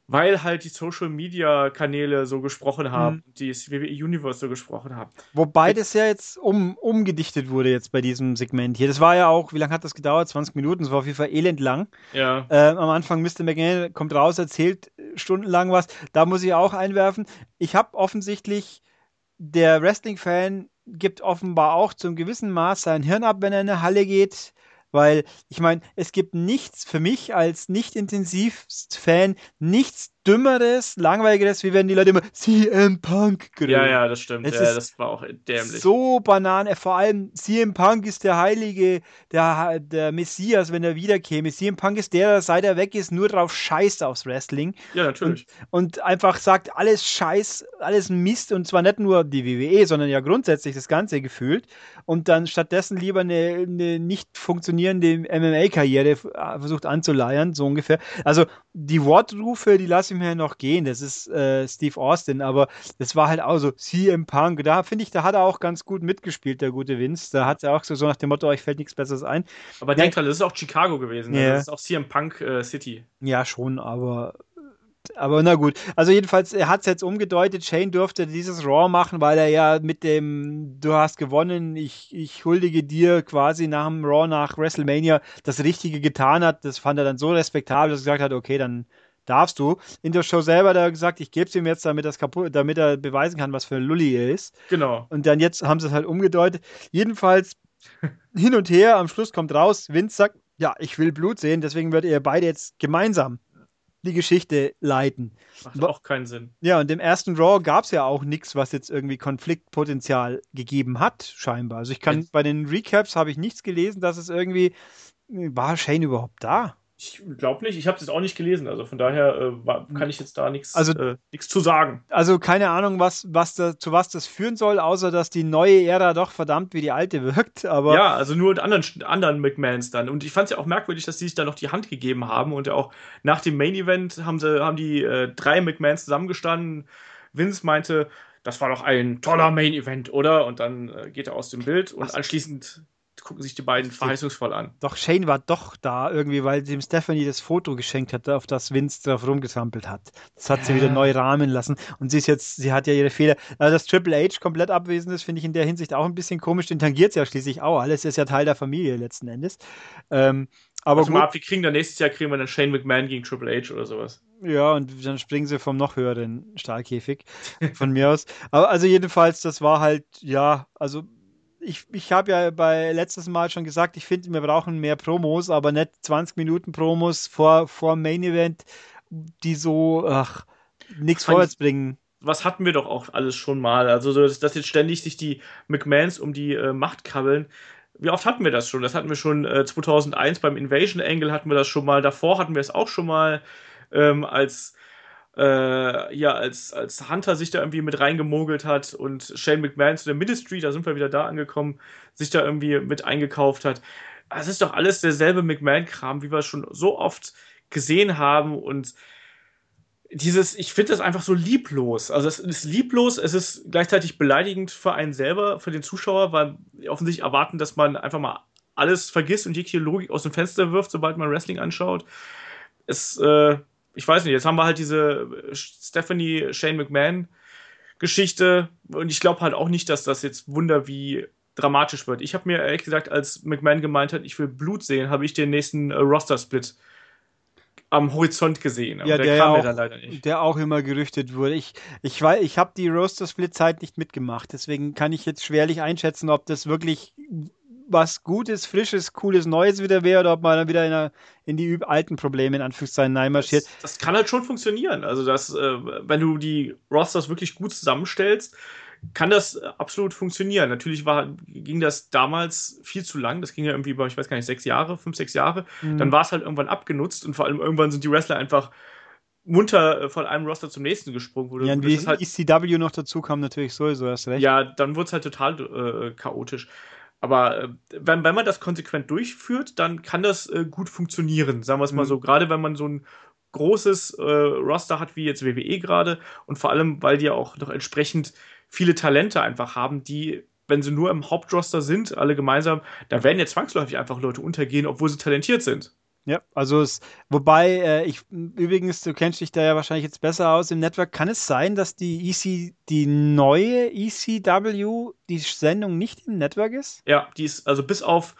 weil halt die Social Media Kanäle so gesprochen haben, mhm. die WWE Universe so gesprochen haben. Wobei das ja jetzt um, umgedichtet wurde jetzt bei diesem Segment hier. Das war ja auch, wie lange hat das gedauert? 20 Minuten, das war auf jeden Fall elend lang. Ja. Äh, am Anfang Mr. McGinn kommt raus, erzählt stundenlang was. Da muss ich auch einwerfen. Ich habe offensichtlich, der Wrestling-Fan gibt offenbar auch zum gewissen Maß sein Hirn ab, wenn er in eine Halle geht. Weil ich meine, es gibt nichts für mich als nicht intensivst Fan, nichts Dümmeres, Langweiligeres, wie wenn die Leute immer CM Punk grüßen. Ja, ja, das stimmt. Ja, das war auch dämlich. So Banane. Vor allem CM Punk ist der Heilige, der, der Messias, wenn er wiederkäme. CM Punk ist der, der seit er weg ist, nur drauf scheißt aufs Wrestling. Ja, natürlich. Und, und einfach sagt, alles Scheiß, alles Mist. Und zwar nicht nur die WWE, sondern ja grundsätzlich das Ganze gefühlt. Und dann stattdessen lieber eine, eine nicht funktionierende MMA-Karriere versucht anzuleiern, so ungefähr. Also die Wortrufe, die lasse ich mir noch gehen. Das ist äh, Steve Austin, aber das war halt auch so CM Punk. Da finde ich, da hat er auch ganz gut mitgespielt, der gute Vince. Da hat er auch so, so nach dem Motto, euch fällt nichts Besseres ein. Aber ja, denk dran, das ist auch Chicago gewesen. Ne? Ja. Das ist auch CM Punk äh, City. Ja, schon, aber aber na gut. Also jedenfalls, er hat es jetzt umgedeutet. Shane durfte dieses Raw machen, weil er ja mit dem Du hast gewonnen, ich, ich huldige dir quasi nach dem Raw nach WrestleMania das Richtige getan hat. Das fand er dann so respektabel, dass er gesagt hat, okay, dann darfst du. In der Show selber hat er gesagt, ich gebe es ihm jetzt, damit, das kaputt, damit er beweisen kann, was für ein Lulli er ist. Genau. Und dann jetzt haben sie es halt umgedeutet. Jedenfalls [laughs] hin und her, am Schluss kommt raus, Vince sagt, ja, ich will Blut sehen, deswegen wird ihr beide jetzt gemeinsam die Geschichte leiten. Macht auch keinen Sinn. Ja, und im ersten Raw gab es ja auch nichts, was jetzt irgendwie Konfliktpotenzial gegeben hat, scheinbar. Also ich kann, bei den Recaps habe ich nichts gelesen, dass es irgendwie, war Shane überhaupt da? Ich glaube nicht, ich habe das auch nicht gelesen, also von daher äh, kann ich jetzt da nichts also, äh, zu sagen. Also keine Ahnung, was, was da, zu was das führen soll, außer dass die neue Ära doch verdammt wie die alte wirkt. Aber ja, also nur anderen, anderen McMahons dann. Und ich fand es ja auch merkwürdig, dass die sich da noch die Hand gegeben haben und ja auch nach dem Main Event haben, sie, haben die äh, drei McMahons zusammengestanden. Vince meinte, das war doch ein toller Main Event, oder? Und dann äh, geht er aus dem Bild und was? anschließend gucken sich die beiden verheißungsvoll an. Doch Shane war doch da irgendwie, weil dem Stephanie das Foto geschenkt hat, auf das Vince drauf rumgesampelt hat. Das hat sie wieder neu rahmen lassen. Und sie ist jetzt, sie hat ja ihre Fehler. Also, dass Triple H komplett abwesend ist, finde ich in der Hinsicht auch ein bisschen komisch. Den tangiert es ja schließlich auch. Alles ist ja Teil der Familie letzten Endes. Ähm, aber also gut. mal ab, wir kriegen dann nächstes Jahr kriegen wir dann Shane McMahon gegen Triple H oder sowas. Ja, und dann springen sie vom noch höheren Stahlkäfig von mir aus. Aber also jedenfalls, das war halt, ja, also ich, ich habe ja bei letztes Mal schon gesagt, ich finde, wir brauchen mehr Promos, aber nicht 20 Minuten Promos vor, vor Main Event, die so ach, nichts vorwärts bringen. Was hatten wir doch auch alles schon mal? Also, dass, dass jetzt ständig sich die McMahons um die äh, Macht kabbeln. Wie oft hatten wir das schon? Das hatten wir schon äh, 2001 beim Invasion Angle, hatten wir das schon mal. Davor hatten wir es auch schon mal ähm, als äh, ja, als, als Hunter sich da irgendwie mit reingemogelt hat und Shane McMahon zu der Ministry, da sind wir wieder da angekommen, sich da irgendwie mit eingekauft hat. Es ist doch alles derselbe McMahon-Kram, wie wir schon so oft gesehen haben und dieses, ich finde das einfach so lieblos. Also es ist lieblos, es ist gleichzeitig beleidigend für einen selber, für den Zuschauer, weil offensichtlich erwarten, dass man einfach mal alles vergisst und jegliche Logik aus dem Fenster wirft, sobald man Wrestling anschaut. Es, äh, ich weiß nicht, jetzt haben wir halt diese äh, Stephanie Shane McMahon Geschichte und ich glaube halt auch nicht, dass das jetzt Wunder wie dramatisch wird. Ich habe mir ehrlich gesagt, als McMahon gemeint hat, ich will Blut sehen, habe ich den nächsten äh, Roster-Split am Horizont gesehen. Aber ja, der, der kam auch, dann leider nicht. Der auch immer gerüchtet wurde. Ich, ich, ich habe die Roster-Split-Zeit nicht mitgemacht, deswegen kann ich jetzt schwerlich einschätzen, ob das wirklich was Gutes, Frisches, Cooles, Neues wieder wäre oder ob man dann wieder in, eine, in die alten Probleme in Anführungszeichen reinmarschiert. Das, das kann halt schon funktionieren. Also, dass, äh, wenn du die Rosters wirklich gut zusammenstellst, kann das absolut funktionieren. Natürlich war, ging das damals viel zu lang. Das ging ja irgendwie über, ich weiß gar nicht, sechs Jahre, fünf, sechs Jahre. Mhm. Dann war es halt irgendwann abgenutzt und vor allem irgendwann sind die Wrestler einfach munter äh, von einem Roster zum nächsten gesprungen. Wurde. Ja, und wie halt, ECW noch dazu kam, natürlich sowieso, hast recht. Ja, dann wurde es halt total äh, chaotisch. Aber äh, wenn, wenn man das konsequent durchführt, dann kann das äh, gut funktionieren. Sagen wir es mal mhm. so. Gerade wenn man so ein großes äh, Roster hat, wie jetzt WWE gerade. Und vor allem, weil die ja auch noch entsprechend viele Talente einfach haben, die, wenn sie nur im Hauptroster sind, alle gemeinsam, da werden ja zwangsläufig einfach Leute untergehen, obwohl sie talentiert sind. Ja, also es, wobei äh, ich übrigens, du kennst dich da ja wahrscheinlich jetzt besser aus im Network, kann es sein, dass die EC, die neue ECW, die Sendung nicht im Network ist? Ja, die ist also bis auf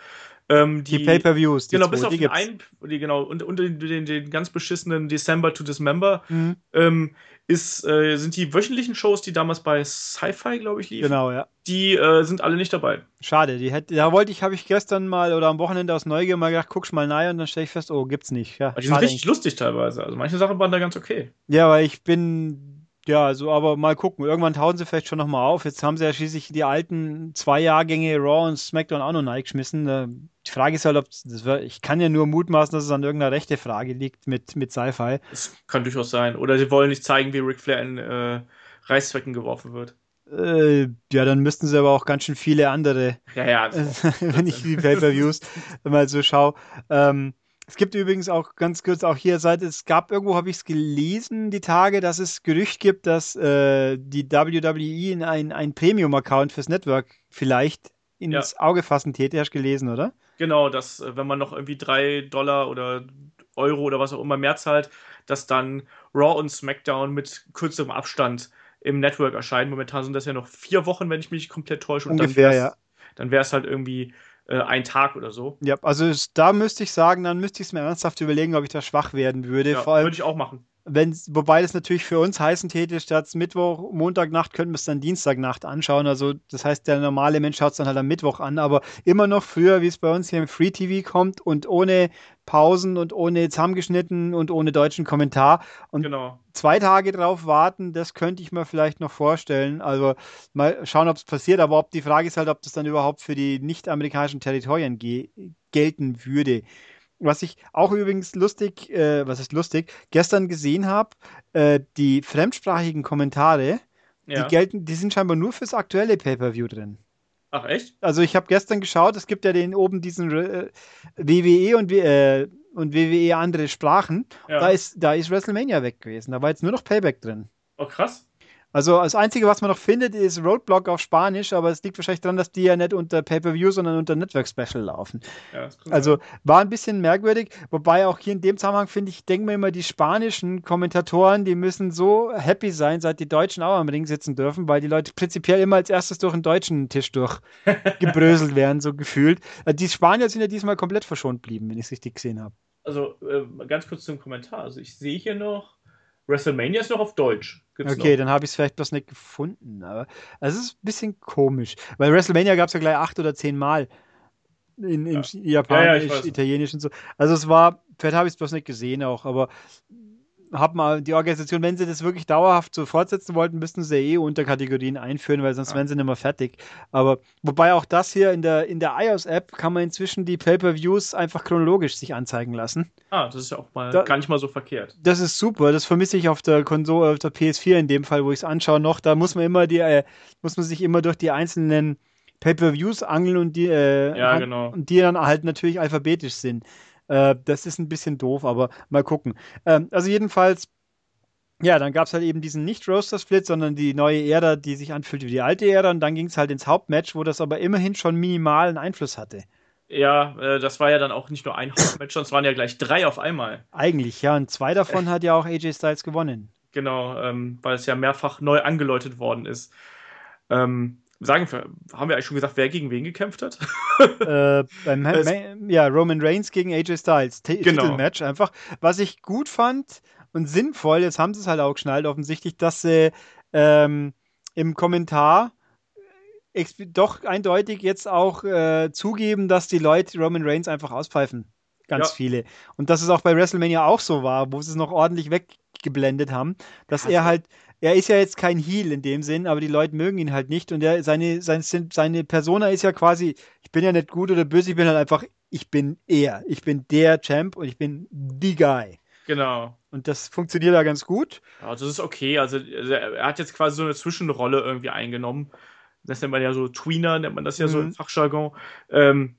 ähm, die, die Pay-per-Views. Genau, bis auf die ein, die, genau, und, und den, den, den, ganz beschissenen December to Dismember mhm. ähm, ist, äh, sind die wöchentlichen Shows, die damals bei Sci-Fi, glaube ich, liefen. Genau, ja. Die äh, sind alle nicht dabei. Schade, die hätte, da wollte ich, habe ich gestern mal oder am Wochenende aus Neugier mal gedacht, guck's mal nahe und dann stelle ich fest, oh, gibt's nicht. Ja, die sind richtig eigentlich. lustig teilweise. Also manche Sachen waren da ganz okay. Ja, weil ich bin ja, so, aber mal gucken. Irgendwann tauchen sie vielleicht schon nochmal auf. Jetzt haben sie ja schließlich die alten zwei Jahrgänge Raw und SmackDown auch noch reingeschmissen. Äh, die Frage ist halt, ob das wird, ich kann ja nur mutmaßen, dass es an irgendeiner rechte Frage liegt mit, mit Sci-Fi. Das kann durchaus sein. Oder sie wollen nicht zeigen, wie Ric Flair in äh, Reißzwecken geworfen wird. Äh, ja, dann müssten sie aber auch ganz schön viele andere. Ja, ja. [laughs] wenn ich die Pay-Per-Views mal so schaue. Ähm, es gibt übrigens auch ganz kurz auch hier Seite, es gab irgendwo, habe ich es gelesen, die Tage, dass es Gerücht gibt, dass äh, die WWE in ein, ein Premium-Account fürs Network vielleicht ins ja. Auge fassen täte. Hast du gelesen, oder? Genau, dass äh, wenn man noch irgendwie drei Dollar oder Euro oder was auch immer mehr zahlt, dass dann Raw und SmackDown mit kürzerem Abstand im Network erscheinen. Momentan sind das ja noch vier Wochen, wenn ich mich komplett täusche. Und Ungefähr, ja. Dann wäre es halt irgendwie äh, ein Tag oder so. Ja, also da müsste ich sagen, dann müsste ich es mir ernsthaft überlegen, ob ich da schwach werden würde. Ja, würde ich auch machen. Wenn, wobei das natürlich für uns heißen täte, statt Mittwoch, Montagnacht könnten wir es dann Dienstagnacht anschauen. Also das heißt, der normale Mensch schaut es dann halt am Mittwoch an, aber immer noch früher, wie es bei uns hier im Free TV kommt und ohne Pausen und ohne zusammengeschnitten und ohne deutschen Kommentar. Und genau. zwei Tage drauf warten, das könnte ich mir vielleicht noch vorstellen. Also mal schauen, ob es passiert, aber ob die Frage ist halt, ob das dann überhaupt für die nicht-amerikanischen Territorien gelten würde. Was ich auch übrigens lustig, äh, was ist lustig, gestern gesehen habe, äh, die fremdsprachigen Kommentare, ja. die gelten, die sind scheinbar nur fürs aktuelle Pay-Per-View drin. Ach echt? Also ich habe gestern geschaut, es gibt ja den oben diesen äh, WWE und, äh, und WWE andere Sprachen. Ja. Da, ist, da ist WrestleMania weg gewesen. Da war jetzt nur noch Payback drin. Oh krass. Also das Einzige, was man noch findet, ist Roadblock auf Spanisch, aber es liegt wahrscheinlich daran, dass die ja nicht unter Pay-Per-View, sondern unter Network Special laufen. Ja, also war ein bisschen merkwürdig, wobei auch hier in dem Zusammenhang finde ich, denke mir immer, die spanischen Kommentatoren, die müssen so happy sein, seit die Deutschen auch am Ring sitzen dürfen, weil die Leute prinzipiell immer als erstes durch den deutschen Tisch durchgebröselt [laughs] werden, so gefühlt. Äh, die Spanier sind ja diesmal komplett verschont blieben, wenn ich es richtig gesehen habe. Also äh, ganz kurz zum Kommentar. Also ich sehe hier noch WrestleMania ist noch auf Deutsch. Gibt's okay, noch. dann habe ich es vielleicht bloß nicht gefunden. Aber es ist ein bisschen komisch, weil WrestleMania gab es ja gleich acht oder zehn Mal in, in ja. Japanisch, ja, ja, Italienisch und so. Also es war, vielleicht habe ich es bloß nicht gesehen auch, aber hab mal die Organisation, wenn sie das wirklich dauerhaft so fortsetzen wollten, müssten sie eh Unterkategorien einführen, weil sonst ja. wären sie nicht mehr fertig. Aber wobei auch das hier in der, in der iOS-App kann man inzwischen die Pay-Per-Views einfach chronologisch sich anzeigen lassen. Ah, das ist ja auch mal da, gar nicht mal so verkehrt. Das ist super. Das vermisse ich auf der Konsole, auf der PS4 in dem Fall, wo ich es anschaue noch. Da muss man immer die, äh, muss man sich immer durch die einzelnen Pay-Per-Views angeln und die, äh, ja, genau. und die dann halt natürlich alphabetisch sind. Äh, das ist ein bisschen doof, aber mal gucken. Ähm, also jedenfalls, ja, dann gab es halt eben diesen Nicht-Roaster-Split, sondern die neue Ära, die sich anfühlt wie die alte Ära. Und dann ging es halt ins Hauptmatch, wo das aber immerhin schon minimalen Einfluss hatte. Ja, äh, das war ja dann auch nicht nur ein Hauptmatch, sondern es waren ja gleich drei auf einmal. Eigentlich, ja. Und zwei davon äh. hat ja auch AJ Styles gewonnen. Genau, ähm, weil es ja mehrfach neu angeläutet worden ist. Ähm, sagen, haben wir eigentlich schon gesagt, wer gegen wen gekämpft hat? äh, beim, [laughs] ja, Roman Reigns gegen AJ Styles. T genau. Titelmatch einfach. Was ich gut fand und sinnvoll, jetzt haben sie es halt auch geschnallt, offensichtlich, dass sie ähm, im Kommentar doch eindeutig jetzt auch äh, zugeben, dass die Leute Roman Reigns einfach auspfeifen. Ganz ja. viele. Und dass es auch bei WrestleMania auch so war, wo sie es noch ordentlich weggeblendet haben, dass ja, er halt er ist ja jetzt kein Heel in dem Sinn, aber die Leute mögen ihn halt nicht und er, seine, seine, seine Persona ist ja quasi, ich bin ja nicht gut oder böse, ich bin halt einfach, ich bin er. Ich bin der Champ und ich bin die Guy. Genau. Und das funktioniert da ganz gut. Ja, das ist okay. Also, also, er hat jetzt quasi so eine Zwischenrolle irgendwie eingenommen. Das nennt man ja so Tweener, nennt man das ja mhm. so im Fachjargon. Ähm,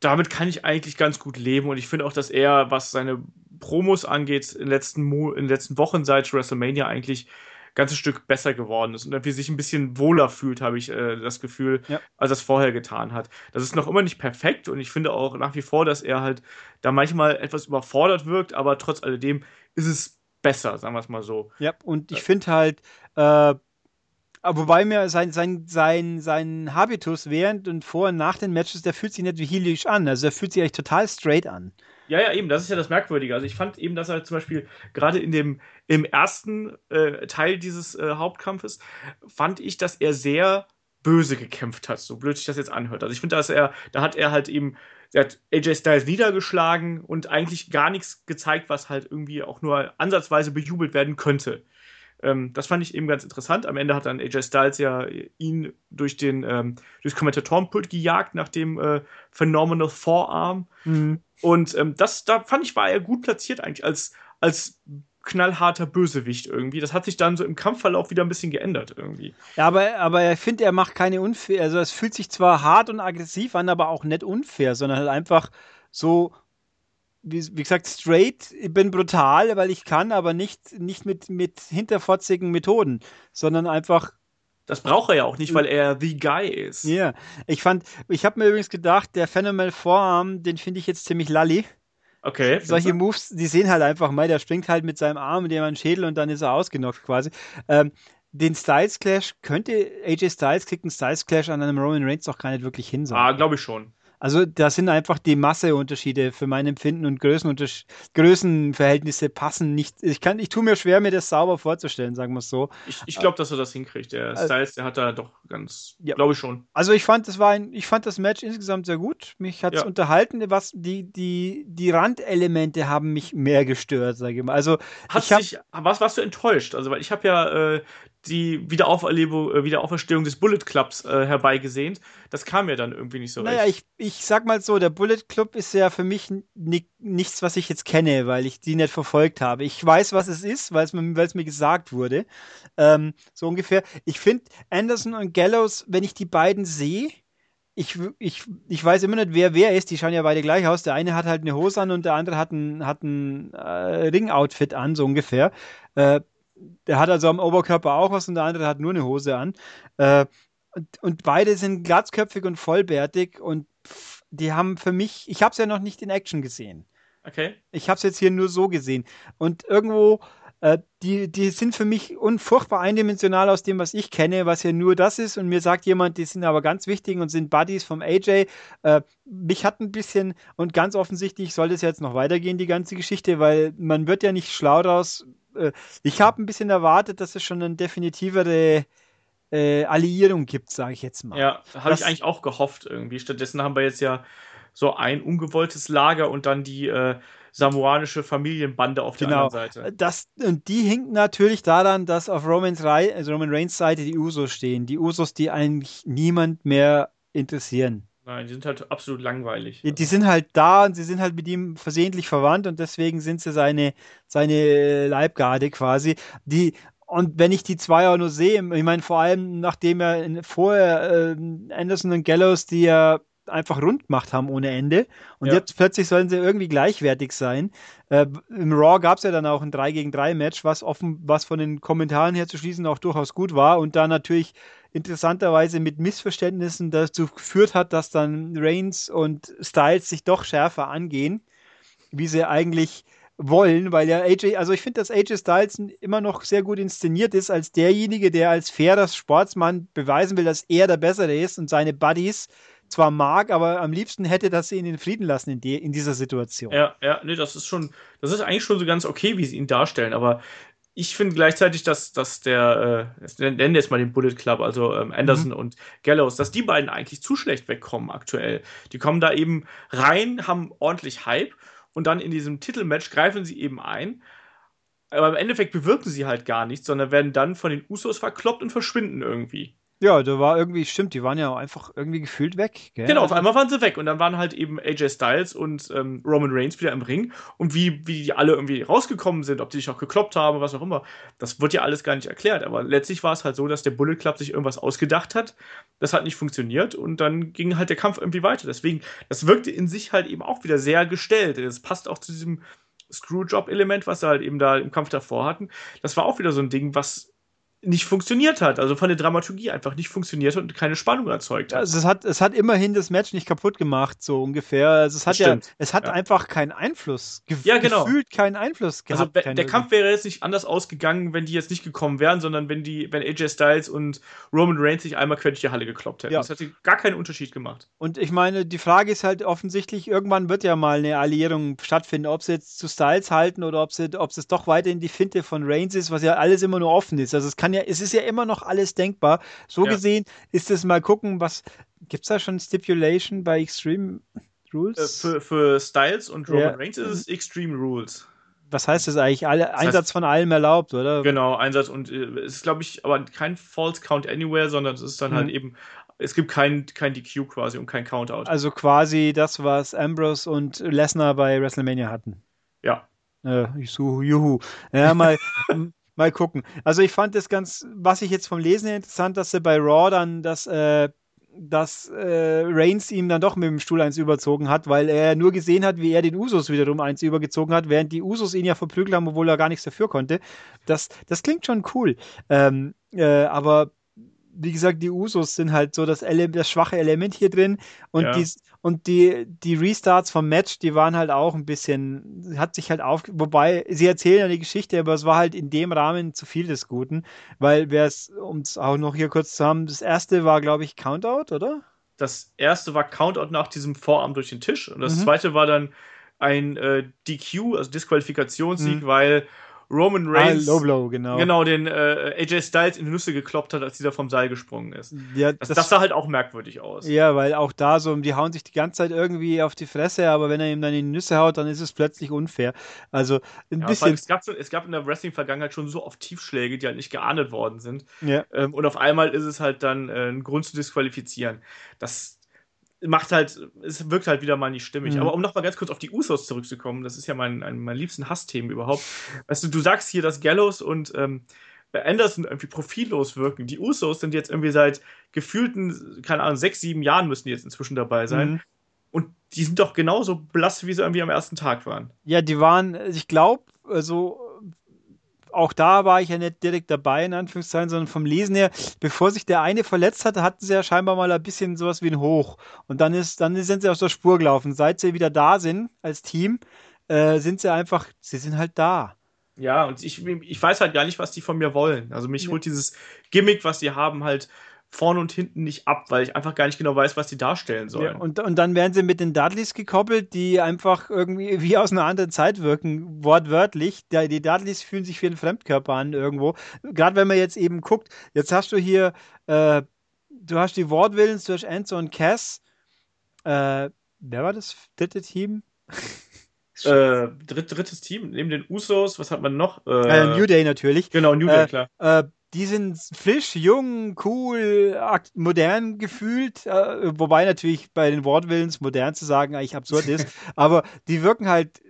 damit kann ich eigentlich ganz gut leben und ich finde auch, dass er, was seine Promos angeht, in den letzten, Mo in den letzten Wochen seit WrestleMania eigentlich ganzes Stück besser geworden ist und irgendwie sich ein bisschen wohler fühlt, habe ich äh, das Gefühl, ja. als er es vorher getan hat. Das ist noch immer nicht perfekt und ich finde auch nach wie vor, dass er halt da manchmal etwas überfordert wirkt, aber trotz alledem ist es besser, sagen wir es mal so. Ja, und ich finde halt, äh, wobei mir sein, sein, sein, sein Habitus während und vor und nach den Matches, der fühlt sich nicht wie heelish an. Also der fühlt sich eigentlich total straight an. Ja, ja, eben, das ist ja das Merkwürdige. Also ich fand eben, dass er zum Beispiel gerade in dem im ersten äh, Teil dieses äh, Hauptkampfes fand ich, dass er sehr böse gekämpft hat, so blöd sich das jetzt anhört. Also ich finde, dass er, da hat er halt eben, er hat AJ Styles niedergeschlagen und eigentlich gar nichts gezeigt, was halt irgendwie auch nur ansatzweise bejubelt werden könnte. Ähm, das fand ich eben ganz interessant. Am Ende hat dann AJ Styles ja ihn durch den ähm, durchs Kommentatorenpult gejagt nach dem äh, Phenomenal Forearm. Mhm. Und ähm, das, da fand ich, war er gut platziert eigentlich als, als knallharter Bösewicht irgendwie. Das hat sich dann so im Kampfverlauf wieder ein bisschen geändert irgendwie. Ja, aber, aber ich finde, er macht keine unfair. Also es fühlt sich zwar hart und aggressiv an, aber auch nicht unfair, sondern halt einfach so, wie, wie gesagt, straight, ich bin brutal, weil ich kann, aber nicht, nicht mit, mit hinterfotzigen Methoden, sondern einfach das braucht er ja auch nicht, weil er the guy ist. Ja, yeah. ich fand, ich habe mir übrigens gedacht, der Phenomenal Vorarm, den finde ich jetzt ziemlich lalli. Okay. Solche Moves, die sehen halt einfach mal, der springt halt mit seinem Arm in den Schädel und dann ist er ausgenockt quasi. Ähm, den Styles Clash könnte AJ Styles kriegt einen Styles Clash an einem Roman Reigns doch gar nicht wirklich hin. Ah, glaube ich schon. Also da sind einfach die Masseunterschiede für mein Empfinden und Größenverhältnisse passen nicht. Ich kann, ich tue mir schwer, mir das sauber vorzustellen, sagen wir es so. Ich, ich glaube, dass er das hinkriegt. Der also, Styles, der hat da doch ganz, ja. glaube ich schon. Also ich fand, das war ein, ich fand das Match insgesamt sehr gut. Mich hat es ja. unterhalten. Was die die die Randelemente haben mich mehr gestört, sage ich mal. Also hat ich hab, sich, was warst du enttäuscht? Also weil ich habe ja äh, die Wiederauferlebung, äh, Wiederauferstehung des Bullet Clubs äh, herbeigesehnt. Das kam ja dann irgendwie nicht so naja, recht. ich, ich sag mal so, der Bullet Club ist ja für mich nichts, was ich jetzt kenne, weil ich die nicht verfolgt habe. Ich weiß, was es ist, weil es mir, mir gesagt wurde. Ähm, so ungefähr. Ich finde Anderson und Gallows, wenn ich die beiden sehe, ich, ich, ich weiß immer nicht, wer wer ist. Die schauen ja beide gleich aus. Der eine hat halt eine Hose an und der andere hat ein, hat ein äh, Ring-Outfit an, so ungefähr. Äh, der hat also am Oberkörper auch was und der andere hat nur eine Hose an. Äh, und, und, beide sind glatzköpfig und vollbärtig und die haben für mich, ich habe es ja noch nicht in Action gesehen. Okay. Ich habe es jetzt hier nur so gesehen. Und irgendwo, äh, die, die sind für mich unfurchtbar eindimensional aus dem, was ich kenne, was ja nur das ist. Und mir sagt jemand, die sind aber ganz wichtig und sind Buddies vom AJ. Äh, mich hat ein bisschen, und ganz offensichtlich soll das jetzt noch weitergehen, die ganze Geschichte, weil man wird ja nicht schlau daraus, äh, ich habe ein bisschen erwartet, dass es schon eine definitivere äh, Alliierung gibt, sage ich jetzt mal. Ja, habe ich eigentlich auch gehofft irgendwie. Stattdessen haben wir jetzt ja so ein ungewolltes Lager und dann die äh, samoanische Familienbande auf genau. der anderen Seite. Das, und die hinken natürlich daran, dass auf Romans also Roman Reigns Seite die Usos stehen. Die Usos, die eigentlich niemand mehr interessieren. Nein, die sind halt absolut langweilig. Die, die, sind halt da und sie sind halt mit ihm versehentlich verwandt und deswegen sind sie seine, seine Leibgarde quasi. Die, und wenn ich die zwei auch nur sehe, ich meine, vor allem nachdem er vorher äh, Anderson und Gallows, die ja einfach rund gemacht haben ohne Ende. Und ja. jetzt plötzlich sollen sie irgendwie gleichwertig sein. Äh, Im Raw gab es ja dann auch ein 3 gegen 3 Match, was offen, was von den Kommentaren her zu schließen auch durchaus gut war und da natürlich interessanterweise mit Missverständnissen dazu geführt hat, dass dann Reigns und Styles sich doch schärfer angehen, wie sie eigentlich wollen, weil ja AJ, also ich finde, dass AJ Styles immer noch sehr gut inszeniert ist als derjenige, der als fairer Sportsmann beweisen will, dass er der Bessere ist und seine Buddies zwar mag, aber am liebsten hätte, dass sie ihn in Frieden lassen in, die, in dieser Situation. Ja, ja, nee, das ist schon, das ist eigentlich schon so ganz okay, wie sie ihn darstellen, aber ich finde gleichzeitig, dass, dass der, äh, nennen jetzt mal den Bullet Club, also ähm, Anderson mhm. und Gallows, dass die beiden eigentlich zu schlecht wegkommen aktuell. Die kommen da eben rein, haben ordentlich Hype und dann in diesem Titelmatch greifen sie eben ein. Aber im Endeffekt bewirken sie halt gar nichts, sondern werden dann von den Usos verkloppt und verschwinden irgendwie. Ja, da war irgendwie, stimmt, die waren ja einfach irgendwie gefühlt weg. Gell? Genau, auf also einmal waren sie weg und dann waren halt eben AJ Styles und ähm, Roman Reigns wieder im Ring und wie, wie die alle irgendwie rausgekommen sind, ob die sich auch gekloppt haben, was auch immer, das wird ja alles gar nicht erklärt. Aber letztlich war es halt so, dass der Bullet Club sich irgendwas ausgedacht hat, das hat nicht funktioniert und dann ging halt der Kampf irgendwie weiter. Deswegen, das wirkte in sich halt eben auch wieder sehr gestellt. Das passt auch zu diesem Screwjob-Element, was sie halt eben da im Kampf davor hatten. Das war auch wieder so ein Ding, was nicht funktioniert hat. Also von der Dramaturgie einfach nicht funktioniert hat und keine Spannung erzeugt hat. Also es hat, es hat immerhin das Match nicht kaputt gemacht, so ungefähr. Also es hat ja, es hat ja. einfach keinen Einfluss. Ge ja, genau. Gefühlt keinen Einfluss also gehabt. Also der Kampf wäre jetzt nicht anders ausgegangen, wenn die jetzt nicht gekommen wären, sondern wenn die, wenn AJ Styles und Roman Reigns sich einmal quer durch die Halle gekloppt hätten. Ja. Das hätte gar keinen Unterschied gemacht. Und ich meine, die Frage ist halt offensichtlich, irgendwann wird ja mal eine Alliierung stattfinden, ob sie jetzt zu Styles halten oder ob sie, ob es doch weiterhin die Finte von Reigns ist, was ja alles immer nur offen ist. Also es kann ja, es ist ja immer noch alles denkbar. So ja. gesehen ist es mal gucken, was gibt es da schon Stipulation bei Extreme Rules? Äh, für, für Styles und Roman ja. Reigns ist es Extreme Rules. Was heißt das eigentlich? Alle, das Einsatz heißt, von allem erlaubt, oder? Genau, Einsatz und äh, es ist, glaube ich, aber kein False Count Anywhere, sondern es ist dann halt mhm. halt eben, es gibt kein, kein DQ quasi und kein Countout. Also quasi das, was Ambrose und Lesnar bei WrestleMania hatten. Ja. Äh, juhu. Ja, mal, [laughs] mal gucken. Also ich fand das ganz, was ich jetzt vom Lesen interessant, dass er bei Raw dann das, äh, dass äh, Reigns ihm dann doch mit dem Stuhl eins überzogen hat, weil er nur gesehen hat, wie er den Usos wiederum eins übergezogen hat, während die Usos ihn ja verprügelt haben, obwohl er gar nichts dafür konnte. Das, das klingt schon cool. Ähm, äh, aber wie gesagt, die Usos sind halt so das, Ele das schwache Element hier drin und, ja. die, und die, die Restarts vom Match, die waren halt auch ein bisschen, hat sich halt auf, wobei sie erzählen ja die Geschichte, aber es war halt in dem Rahmen zu viel des Guten, weil wer es, um es auch noch hier kurz zu haben, das erste war, glaube ich, Countout, oder? Das erste war Countout nach diesem Vorarm durch den Tisch und das mhm. zweite war dann ein äh, DQ, also Disqualifikationssieg, mhm. weil Roman ah, Reigns ah, Low Blow, genau. genau den äh, AJ Styles in die Nüsse gekloppt hat, als dieser vom Seil gesprungen ist. Ja, das, das, das, sah halt auch merkwürdig aus. Ja, weil auch da so, die hauen sich die ganze Zeit irgendwie auf die Fresse, aber wenn er ihm dann in die Nüsse haut, dann ist es plötzlich unfair. Also ein ja, bisschen. Es gab, so, es gab in der Wrestling-Vergangenheit schon so oft Tiefschläge, die halt nicht geahndet worden sind. Ja. Ähm, und auf einmal ist es halt dann äh, ein Grund zu disqualifizieren. Das macht halt, es wirkt halt wieder mal nicht stimmig. Mhm. Aber um nochmal ganz kurz auf die Usos zurückzukommen, das ist ja mein, ein, mein liebsten Hassthemen überhaupt. Weißt du, du sagst hier, dass Gallows und ähm, Anderson irgendwie profillos wirken. Die Usos sind jetzt irgendwie seit gefühlten, keine Ahnung, sechs, sieben Jahren müssen die jetzt inzwischen dabei sein. Mhm. Und die sind doch genauso blass, wie sie irgendwie am ersten Tag waren. Ja, die waren, ich glaube, also auch da war ich ja nicht direkt dabei, in Anführungszeichen, sondern vom Lesen her, bevor sich der eine verletzt hatte, hatten sie ja scheinbar mal ein bisschen sowas wie ein Hoch. Und dann ist, dann sind sie aus der Spur gelaufen. Seit sie wieder da sind als Team, äh, sind sie einfach, sie sind halt da. Ja, und ich, ich weiß halt gar nicht, was die von mir wollen. Also mich ja. holt dieses Gimmick, was sie haben, halt vorne und hinten nicht ab, weil ich einfach gar nicht genau weiß, was die darstellen sollen. Ja, und, und dann werden sie mit den Dudleys gekoppelt, die einfach irgendwie [laughs] wie aus einer anderen Zeit wirken, wortwörtlich. Die, die Dudleys fühlen sich wie ein Fremdkörper an irgendwo. Gerade wenn man jetzt eben guckt, jetzt hast du hier, äh, du hast die Wortwillens durch Enzo und Cass. Äh, wer war das dritte Team? Äh, dritt, drittes Team, neben den Usos, was hat man noch? Äh, New Day natürlich. Genau, New Day, äh, klar. Die sind frisch, jung, cool, modern gefühlt, äh, wobei natürlich bei den Wortwillens modern zu sagen eigentlich absurd [laughs] ist, aber die wirken halt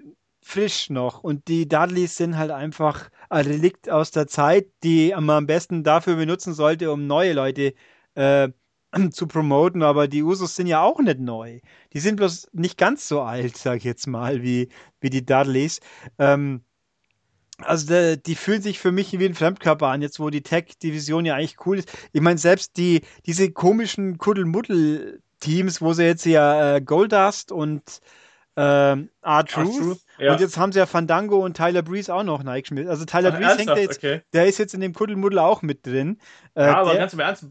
frisch noch und die Dudleys sind halt einfach ein Relikt aus der Zeit, die man am besten dafür benutzen sollte, um neue Leute äh, [clears throat] zu promoten, aber die Usos sind ja auch nicht neu. Die sind bloß nicht ganz so alt, sag ich jetzt mal, wie, wie die Dudleys. Ähm, also der, die fühlen sich für mich wie ein Fremdkörper an, jetzt wo die Tech-Division ja eigentlich cool ist. Ich meine, selbst die, diese komischen Kuddelmuddel-Teams, wo sie jetzt ja äh, Goldust und ähm, R-Truth ja. und jetzt haben sie ja Fandango und Tyler Breeze auch noch reingeschmissen. Also Tyler Ach, Breeze hängt jetzt, okay. der ist jetzt in dem Kuddelmuddel auch mit drin. Äh, ja, aber der, ganz im Ernst,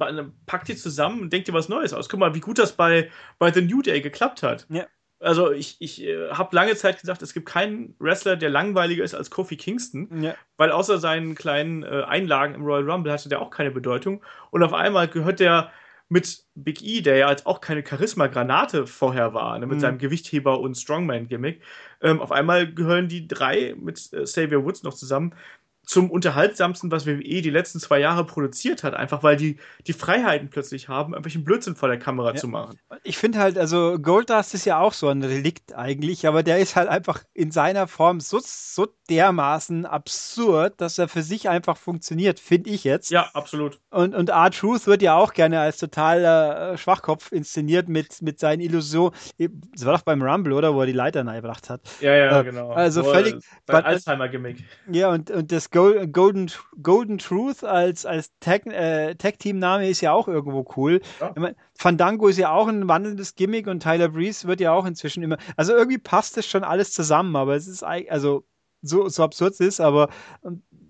packt die zusammen und denkt dir was Neues aus. Guck mal, wie gut das bei, bei The New Day geklappt hat. Ja also ich, ich äh, habe lange Zeit gesagt, es gibt keinen Wrestler, der langweiliger ist als Kofi Kingston, ja. weil außer seinen kleinen äh, Einlagen im Royal Rumble hatte der auch keine Bedeutung. Und auf einmal gehört der mit Big E, der ja als auch keine Charisma-Granate vorher war, ne, mit mhm. seinem Gewichtheber- und Strongman-Gimmick, ähm, auf einmal gehören die drei mit äh, Xavier Woods noch zusammen zum unterhaltsamsten, was WWE die letzten zwei Jahre produziert hat, einfach weil die die Freiheiten plötzlich haben, irgendwelchen Blödsinn vor der Kamera ja. zu machen. Ich finde halt, also Goldust ist ja auch so ein Relikt eigentlich, aber der ist halt einfach in seiner Form so, so dermaßen absurd, dass er für sich einfach funktioniert, finde ich jetzt. Ja, absolut. Und, und R-Truth wird ja auch gerne als totaler äh, Schwachkopf inszeniert mit, mit seinen Illusionen. Das war doch beim Rumble, oder? Wo er die Leiter nahegebracht hat. Ja, ja, äh, genau. Also Wo völlig. Alzheimer-Gimmick. Ja, und, und das Golden, Golden Truth als, als äh, Tag-Team-Name ist ja auch irgendwo cool. Ja. Fandango ist ja auch ein wandelndes Gimmick und Tyler Breeze wird ja auch inzwischen immer. Also irgendwie passt das schon alles zusammen, aber es ist also so, so absurd es ist, aber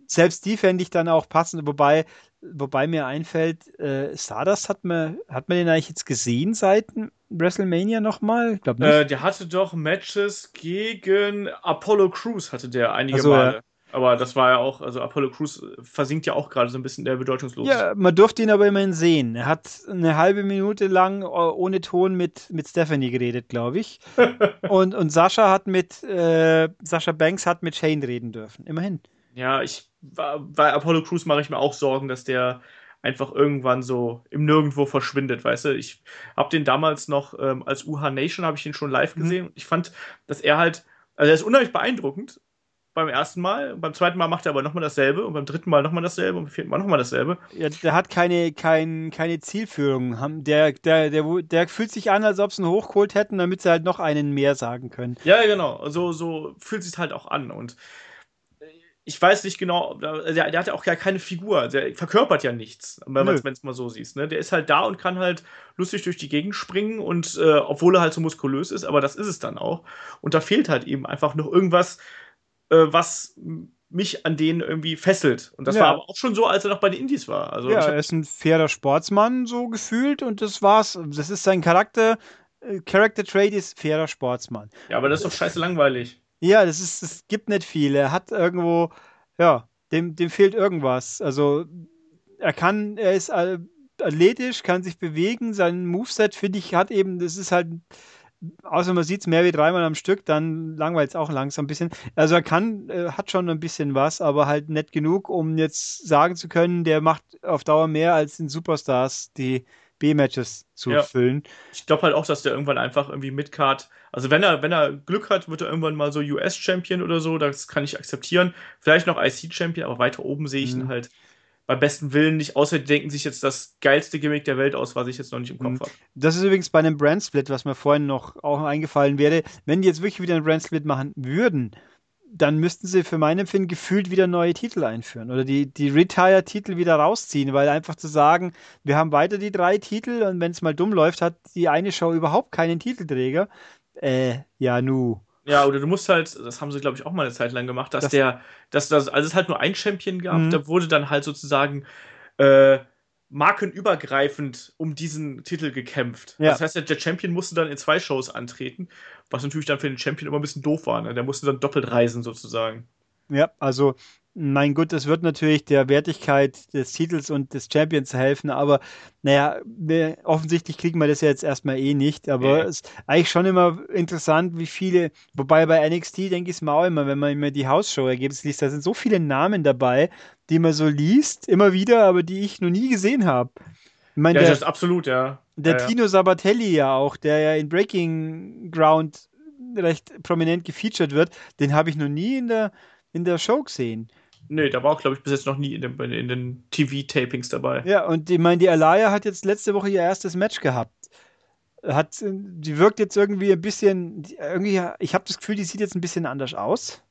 selbst die fände ich dann auch passend, wobei, wobei mir einfällt, äh, Stardust hat man, hat man den eigentlich jetzt gesehen seit WrestleMania nochmal? Äh, der hatte doch Matches gegen Apollo Crews, hatte der einige so, Male. Aber das war ja auch, also Apollo Crews versinkt ja auch gerade so ein bisschen der Bedeutungslosigkeit. Ja, man durfte ihn aber immerhin sehen. Er hat eine halbe Minute lang ohne Ton mit, mit Stephanie geredet, glaube ich. [laughs] und, und Sascha hat mit, äh, Sascha Banks hat mit Shane reden dürfen. Immerhin. Ja, ich, bei Apollo Crews mache ich mir auch Sorgen, dass der einfach irgendwann so im Nirgendwo verschwindet, weißt du? Ich habe den damals noch ähm, als UH Nation habe ich ihn schon live mhm. gesehen. Mhm. Ich fand, dass er halt, also er ist unheimlich beeindruckend beim ersten Mal, beim zweiten Mal macht er aber nochmal dasselbe und beim dritten Mal nochmal dasselbe und beim vierten Mal nochmal dasselbe. Ja, der hat keine, kein, keine Zielführung. Der, der, der, der fühlt sich an, als ob sie ihn hochgeholt hätten, damit sie halt noch einen mehr sagen können. Ja, genau. So, so fühlt sich halt auch an. Und ich weiß nicht genau, der, der hat ja auch ja keine Figur, der verkörpert ja nichts, wenn man es mal so sieht. Ne? Der ist halt da und kann halt lustig durch die Gegend springen und äh, obwohl er halt so muskulös ist, aber das ist es dann auch. Und da fehlt halt eben einfach noch irgendwas, äh, was mich an denen irgendwie fesselt. Und das ja. war aber auch schon so, als er noch bei den Indies war. Also ja, er ist ein fairer Sportsmann, so gefühlt, und das war's. Das ist sein Charakter. Äh, Character Trade ist fairer Sportsmann. Ja, aber das ist doch scheiße langweilig. Ja, das ist, es gibt nicht viel. Er hat irgendwo, ja, dem, dem fehlt irgendwas. Also er kann, er ist athletisch, kann sich bewegen. Sein Moveset, finde ich, hat eben, das ist halt, außer man sieht es mehr wie dreimal am Stück, dann langweilt es auch langsam ein bisschen. Also er kann, er hat schon ein bisschen was, aber halt nicht genug, um jetzt sagen zu können, der macht auf Dauer mehr als in Superstars, die B-Matches zu ja. füllen. Ich glaube halt auch, dass der irgendwann einfach irgendwie Midcard, also wenn er, wenn er Glück hat, wird er irgendwann mal so US-Champion oder so, das kann ich akzeptieren. Vielleicht noch IC-Champion, aber weiter oben sehe ich mhm. ihn halt beim besten Willen nicht, außer die denken sich jetzt das geilste Gimmick der Welt aus, was ich jetzt noch nicht im Kopf mhm. habe. Das ist übrigens bei einem Brand-Split, was mir vorhin noch auch eingefallen wäre. Wenn die jetzt wirklich wieder einen Brand-Split machen würden, dann müssten sie für mein Empfinden gefühlt wieder neue Titel einführen oder die, die Retire-Titel wieder rausziehen, weil einfach zu sagen, wir haben weiter die drei Titel und wenn es mal dumm läuft, hat die eine Show überhaupt keinen Titelträger. Äh, ja, nu. Ja, oder du musst halt, das haben sie, glaube ich, auch mal eine Zeit lang gemacht, dass das der, dass das, als es halt nur ein Champion gab, mhm. da wurde dann halt sozusagen äh, markenübergreifend um diesen Titel gekämpft. Ja. Das heißt, der Champion musste dann in zwei Shows antreten, was natürlich dann für den Champion immer ein bisschen doof war. Ne? Der musste dann doppelt reisen sozusagen. Ja, also mein Gott, das wird natürlich der Wertigkeit des Titels und des Champions helfen, aber naja, offensichtlich kriegen wir das ja jetzt erstmal eh nicht, aber es ist eigentlich schon immer interessant, wie viele, wobei bei NXT denke ich es mir auch immer, wenn man immer die Hausshow-Ergebnisse liest, da sind so viele Namen dabei, die man so liest, immer wieder, aber die ich noch nie gesehen habe. Ich mein, ja, der, das ist absolut, ja. Der ja, Tino Sabatelli ja auch, der ja in Breaking Ground recht prominent gefeatured wird, den habe ich noch nie in der, in der Show gesehen. Nee, da war auch, glaube ich, bis jetzt noch nie in den, in den TV-Tapings dabei. Ja, und ich meine, die Alaya hat jetzt letzte Woche ihr erstes Match gehabt. Hat, die wirkt jetzt irgendwie ein bisschen, irgendwie, ich habe das Gefühl, die sieht jetzt ein bisschen anders aus.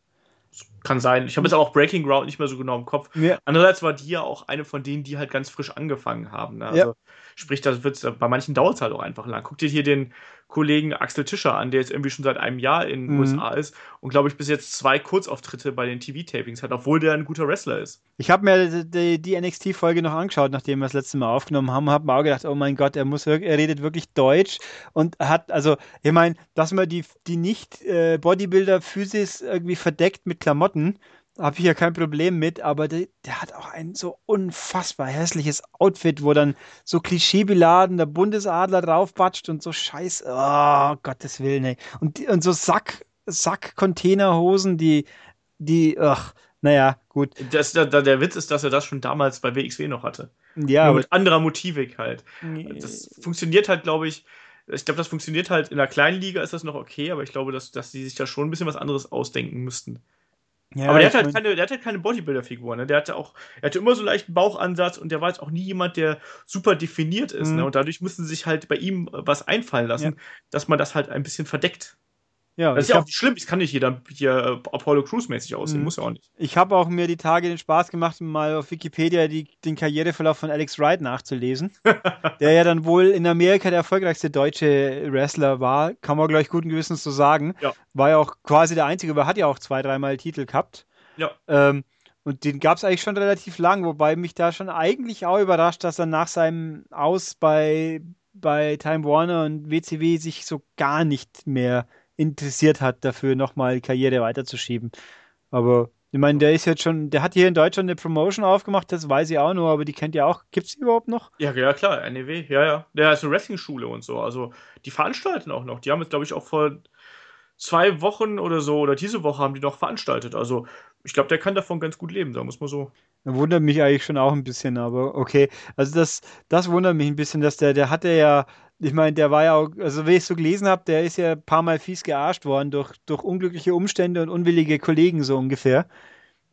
Kann sein. Ich habe jetzt auch Breaking Ground nicht mehr so genau im Kopf. Ja. Andererseits war die ja auch eine von denen, die halt ganz frisch angefangen haben. Ne? Also, ja. Sprich, das wird's, bei manchen dauert es halt auch einfach lang. Guck dir hier den Kollegen Axel Tischer an, der jetzt irgendwie schon seit einem Jahr in den mhm. USA ist und glaube ich bis jetzt zwei Kurzauftritte bei den TV-Tapings hat, obwohl der ein guter Wrestler ist. Ich habe mir die, die NXT-Folge noch angeschaut, nachdem wir das letzte Mal aufgenommen haben, habe mir auch gedacht, oh mein Gott, er muss, er redet wirklich Deutsch und hat, also, ich meine, dass man die, die nicht äh, Bodybuilder-Physis irgendwie verdeckt mit Klamotten, habe ich ja kein Problem mit, aber der, der, hat auch ein so unfassbar hässliches Outfit, wo dann so klischeebeladen der Bundesadler draufbatscht und so scheiß, oh Gottes Willen, ey. Und, und so Sack, Sack-Containerhosen, die, die, ach, naja, gut. Das, der, der Witz ist, dass er das schon damals bei WXW noch hatte. Ja. Nur mit anderer Motivik halt. Das funktioniert halt, glaube ich, ich glaube, das funktioniert halt in der kleinen Liga ist das noch okay, aber ich glaube, dass, dass die sich da schon ein bisschen was anderes ausdenken müssten. Ja, aber der hat, halt keine, der hat halt keine Bodybuilder-Figur, ne? Der hatte auch, er hatte immer so einen leichten Bauchansatz und der war jetzt auch nie jemand, der super definiert ist, ne? mhm. ne? Und dadurch mussten sie sich halt bei ihm was einfallen lassen, ja. dass man das halt ein bisschen verdeckt. Ja, das ist ja auch nicht schlimm, es kann nicht jeder hier äh, Apollo Crews-mäßig aussehen, mhm. muss ja auch nicht. Ich habe auch mir die Tage den Spaß gemacht, mal auf Wikipedia die, den Karriereverlauf von Alex Wright nachzulesen, [laughs] der ja dann wohl in Amerika der erfolgreichste deutsche Wrestler war, kann man gleich guten Gewissens so sagen. Ja. War ja auch quasi der Einzige, aber hat ja auch zwei, dreimal Titel gehabt. Ja. Ähm, und den gab es eigentlich schon relativ lang, wobei mich da schon eigentlich auch überrascht, dass er nach seinem Aus bei, bei Time Warner und WCW sich so gar nicht mehr interessiert hat, dafür nochmal Karriere weiterzuschieben. Aber ich meine, der ist jetzt schon, der hat hier in Deutschland eine Promotion aufgemacht, das weiß ich auch nur, aber die kennt ihr auch. Gibt es die überhaupt noch? Ja, ja, klar, NEW, ja, ja. Der ist eine Wrestling-Schule und so. Also, die veranstalten auch noch. Die haben jetzt, glaube ich, auch vor zwei Wochen oder so, oder diese Woche haben die noch veranstaltet. Also, ich glaube, der kann davon ganz gut leben, sagen muss man so. Wundert mich eigentlich schon auch ein bisschen, aber okay. Also, das, das wundert mich ein bisschen, dass der, der hatte ja ich meine, der war ja auch, also wie ich so gelesen habe, der ist ja ein paar Mal fies gearscht worden durch, durch unglückliche Umstände und unwillige Kollegen so ungefähr.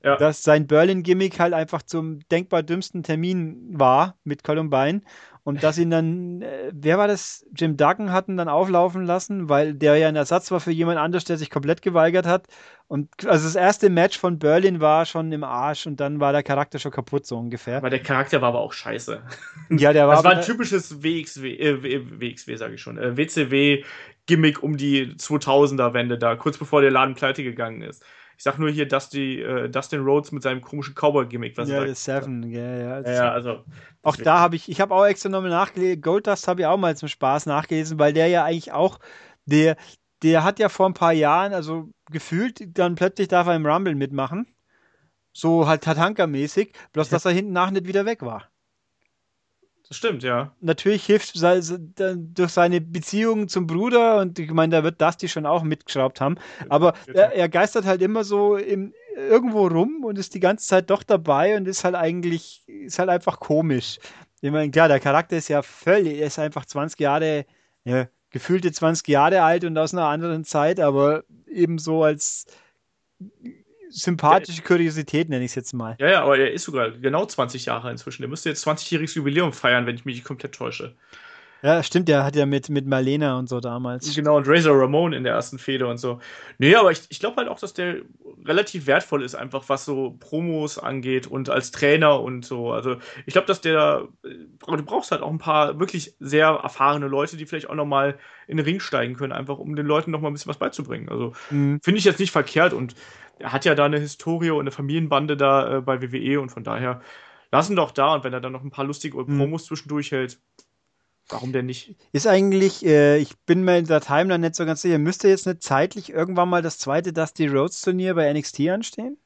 Ja. Dass sein Berlin-Gimmick halt einfach zum denkbar dümmsten Termin war mit Columbine und dass ihn dann, äh, wer war das? Jim Duggan hatten dann auflaufen lassen, weil der ja ein Ersatz war für jemand anders, der sich komplett geweigert hat. Und also das erste Match von Berlin war schon im Arsch und dann war der Charakter schon kaputt, so ungefähr. Aber der Charakter war aber auch scheiße. [laughs] Ja, der war. Das war ein typisches WXW, äh, WXW sage ich schon, äh, WCW-Gimmick um die 2000er-Wende da, kurz bevor der Laden pleite gegangen ist. Ich sag nur hier Dusty, äh, Dustin Rhodes mit seinem komischen Cowboy-Gimmick. Was ja, Seven, ja, ja. Ja, ja also. Auch da habe ich, ich habe auch extra nochmal nachgelesen, Goldust habe ich auch mal zum Spaß nachgelesen, weil der ja eigentlich auch, der, der hat ja vor ein paar Jahren, also gefühlt, dann plötzlich darf er im Rumble mitmachen. So halt Tatanka-mäßig, bloß dass er hinten nach nicht wieder weg war. Das stimmt, ja. Natürlich hilft durch seine Beziehung zum Bruder und ich meine, da wird Dusty schon auch mitgeschraubt haben. Aber er, er geistert halt immer so im, irgendwo rum und ist die ganze Zeit doch dabei und ist halt eigentlich, ist halt einfach komisch. Ich meine, klar, der Charakter ist ja völlig, er ist einfach 20 Jahre, ja, gefühlte 20 Jahre alt und aus einer anderen Zeit, aber eben so als sympathische Kuriosität, nenne ich es jetzt mal. Ja, ja, aber er ist sogar genau 20 Jahre inzwischen. Der müsste jetzt 20-jähriges Jubiläum feiern, wenn ich mich nicht komplett täusche. Ja, stimmt, der hat ja mit, mit Marlena und so damals. Genau, und Razor Ramon in der ersten Fehde und so. Nee, aber ich, ich glaube halt auch, dass der relativ wertvoll ist, einfach was so Promos angeht und als Trainer und so. Also ich glaube, dass der, du brauchst halt auch ein paar wirklich sehr erfahrene Leute, die vielleicht auch nochmal in den Ring steigen können, einfach um den Leuten nochmal ein bisschen was beizubringen. Also mhm. finde ich jetzt nicht verkehrt und er hat ja da eine Historie und eine Familienbande da äh, bei WWE und von daher lassen doch da und wenn er dann noch ein paar lustige mhm. Promos zwischendurch hält, warum denn nicht? Ist eigentlich, äh, ich bin mir in der Timeline nicht so ganz sicher, müsste jetzt nicht zeitlich irgendwann mal das zweite Dusty Rhodes Turnier bei NXT anstehen?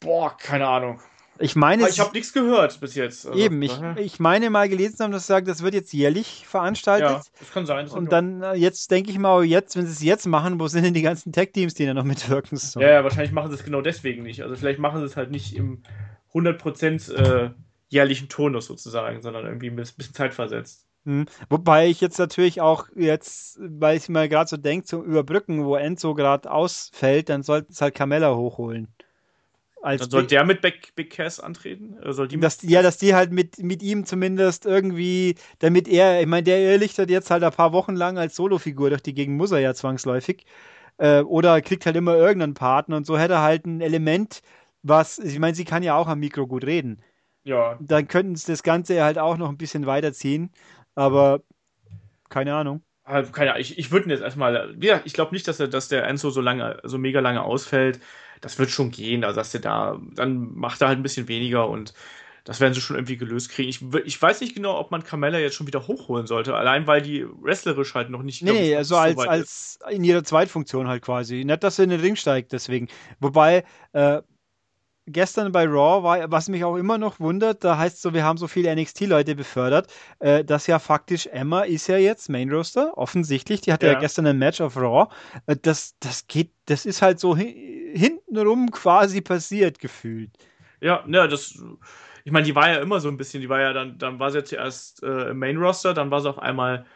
Boah, keine Ahnung. Ich meine, ich habe nichts gehört bis jetzt. Also, eben, ich, ich meine mal gelesen haben, dass sagt, das wird jetzt jährlich veranstaltet. Ja, das kann sein. Das und dann äh, jetzt denke ich mal, jetzt, wenn sie es jetzt machen, wo sind denn die ganzen Tech-Teams, die da noch mitwirken sollen? Ja, ja, wahrscheinlich machen sie es genau deswegen nicht. Also vielleicht machen sie es halt nicht im 100% äh, jährlichen Tonus sozusagen, sondern irgendwie ein bisschen zeitversetzt. Hm. Wobei ich jetzt natürlich auch jetzt, weil ich mal gerade so denke, zum Überbrücken, wo Enzo gerade ausfällt, dann sollten es halt Carmella hochholen. Als soll der mit Big, Big Cass antreten? Soll die dass, ja, dass die halt mit, mit ihm zumindest irgendwie, damit er, ich meine, der irrlichtert jetzt halt ein paar Wochen lang als Solofigur durch die Gegend, muss er ja zwangsläufig. Äh, oder kriegt halt immer irgendeinen Partner und so hätte er halt ein Element, was, ich meine, sie kann ja auch am Mikro gut reden. Ja. Dann könnten sie das Ganze halt auch noch ein bisschen weiterziehen, aber keine Ahnung. Also, keine Ahnung, ich, ich würde jetzt erstmal, ja, ich glaube nicht, dass, er, dass der Enzo so lange, so mega lange ausfällt das wird schon gehen. Also, dass der da, dann macht er halt ein bisschen weniger und das werden sie schon irgendwie gelöst kriegen. Ich, ich weiß nicht genau, ob man Carmella jetzt schon wieder hochholen sollte, allein weil die wrestlerisch halt noch nicht. Nee, also als, so als in ihrer Zweitfunktion halt quasi. Nicht, dass sie in den Ring steigt, deswegen. Wobei, äh, gestern bei Raw war, was mich auch immer noch wundert, da heißt so, wir haben so viele NXT-Leute befördert, äh, dass ja faktisch Emma ist ja jetzt Main Roster, offensichtlich, die hatte ja, ja gestern ein Match auf Raw. Äh, das, das geht, das ist halt so hintenrum quasi passiert, gefühlt. Ja, ja, das. Ich meine, die war ja immer so ein bisschen, die war ja dann, dann war sie ja zuerst äh, im Main Roster, dann war sie auf einmal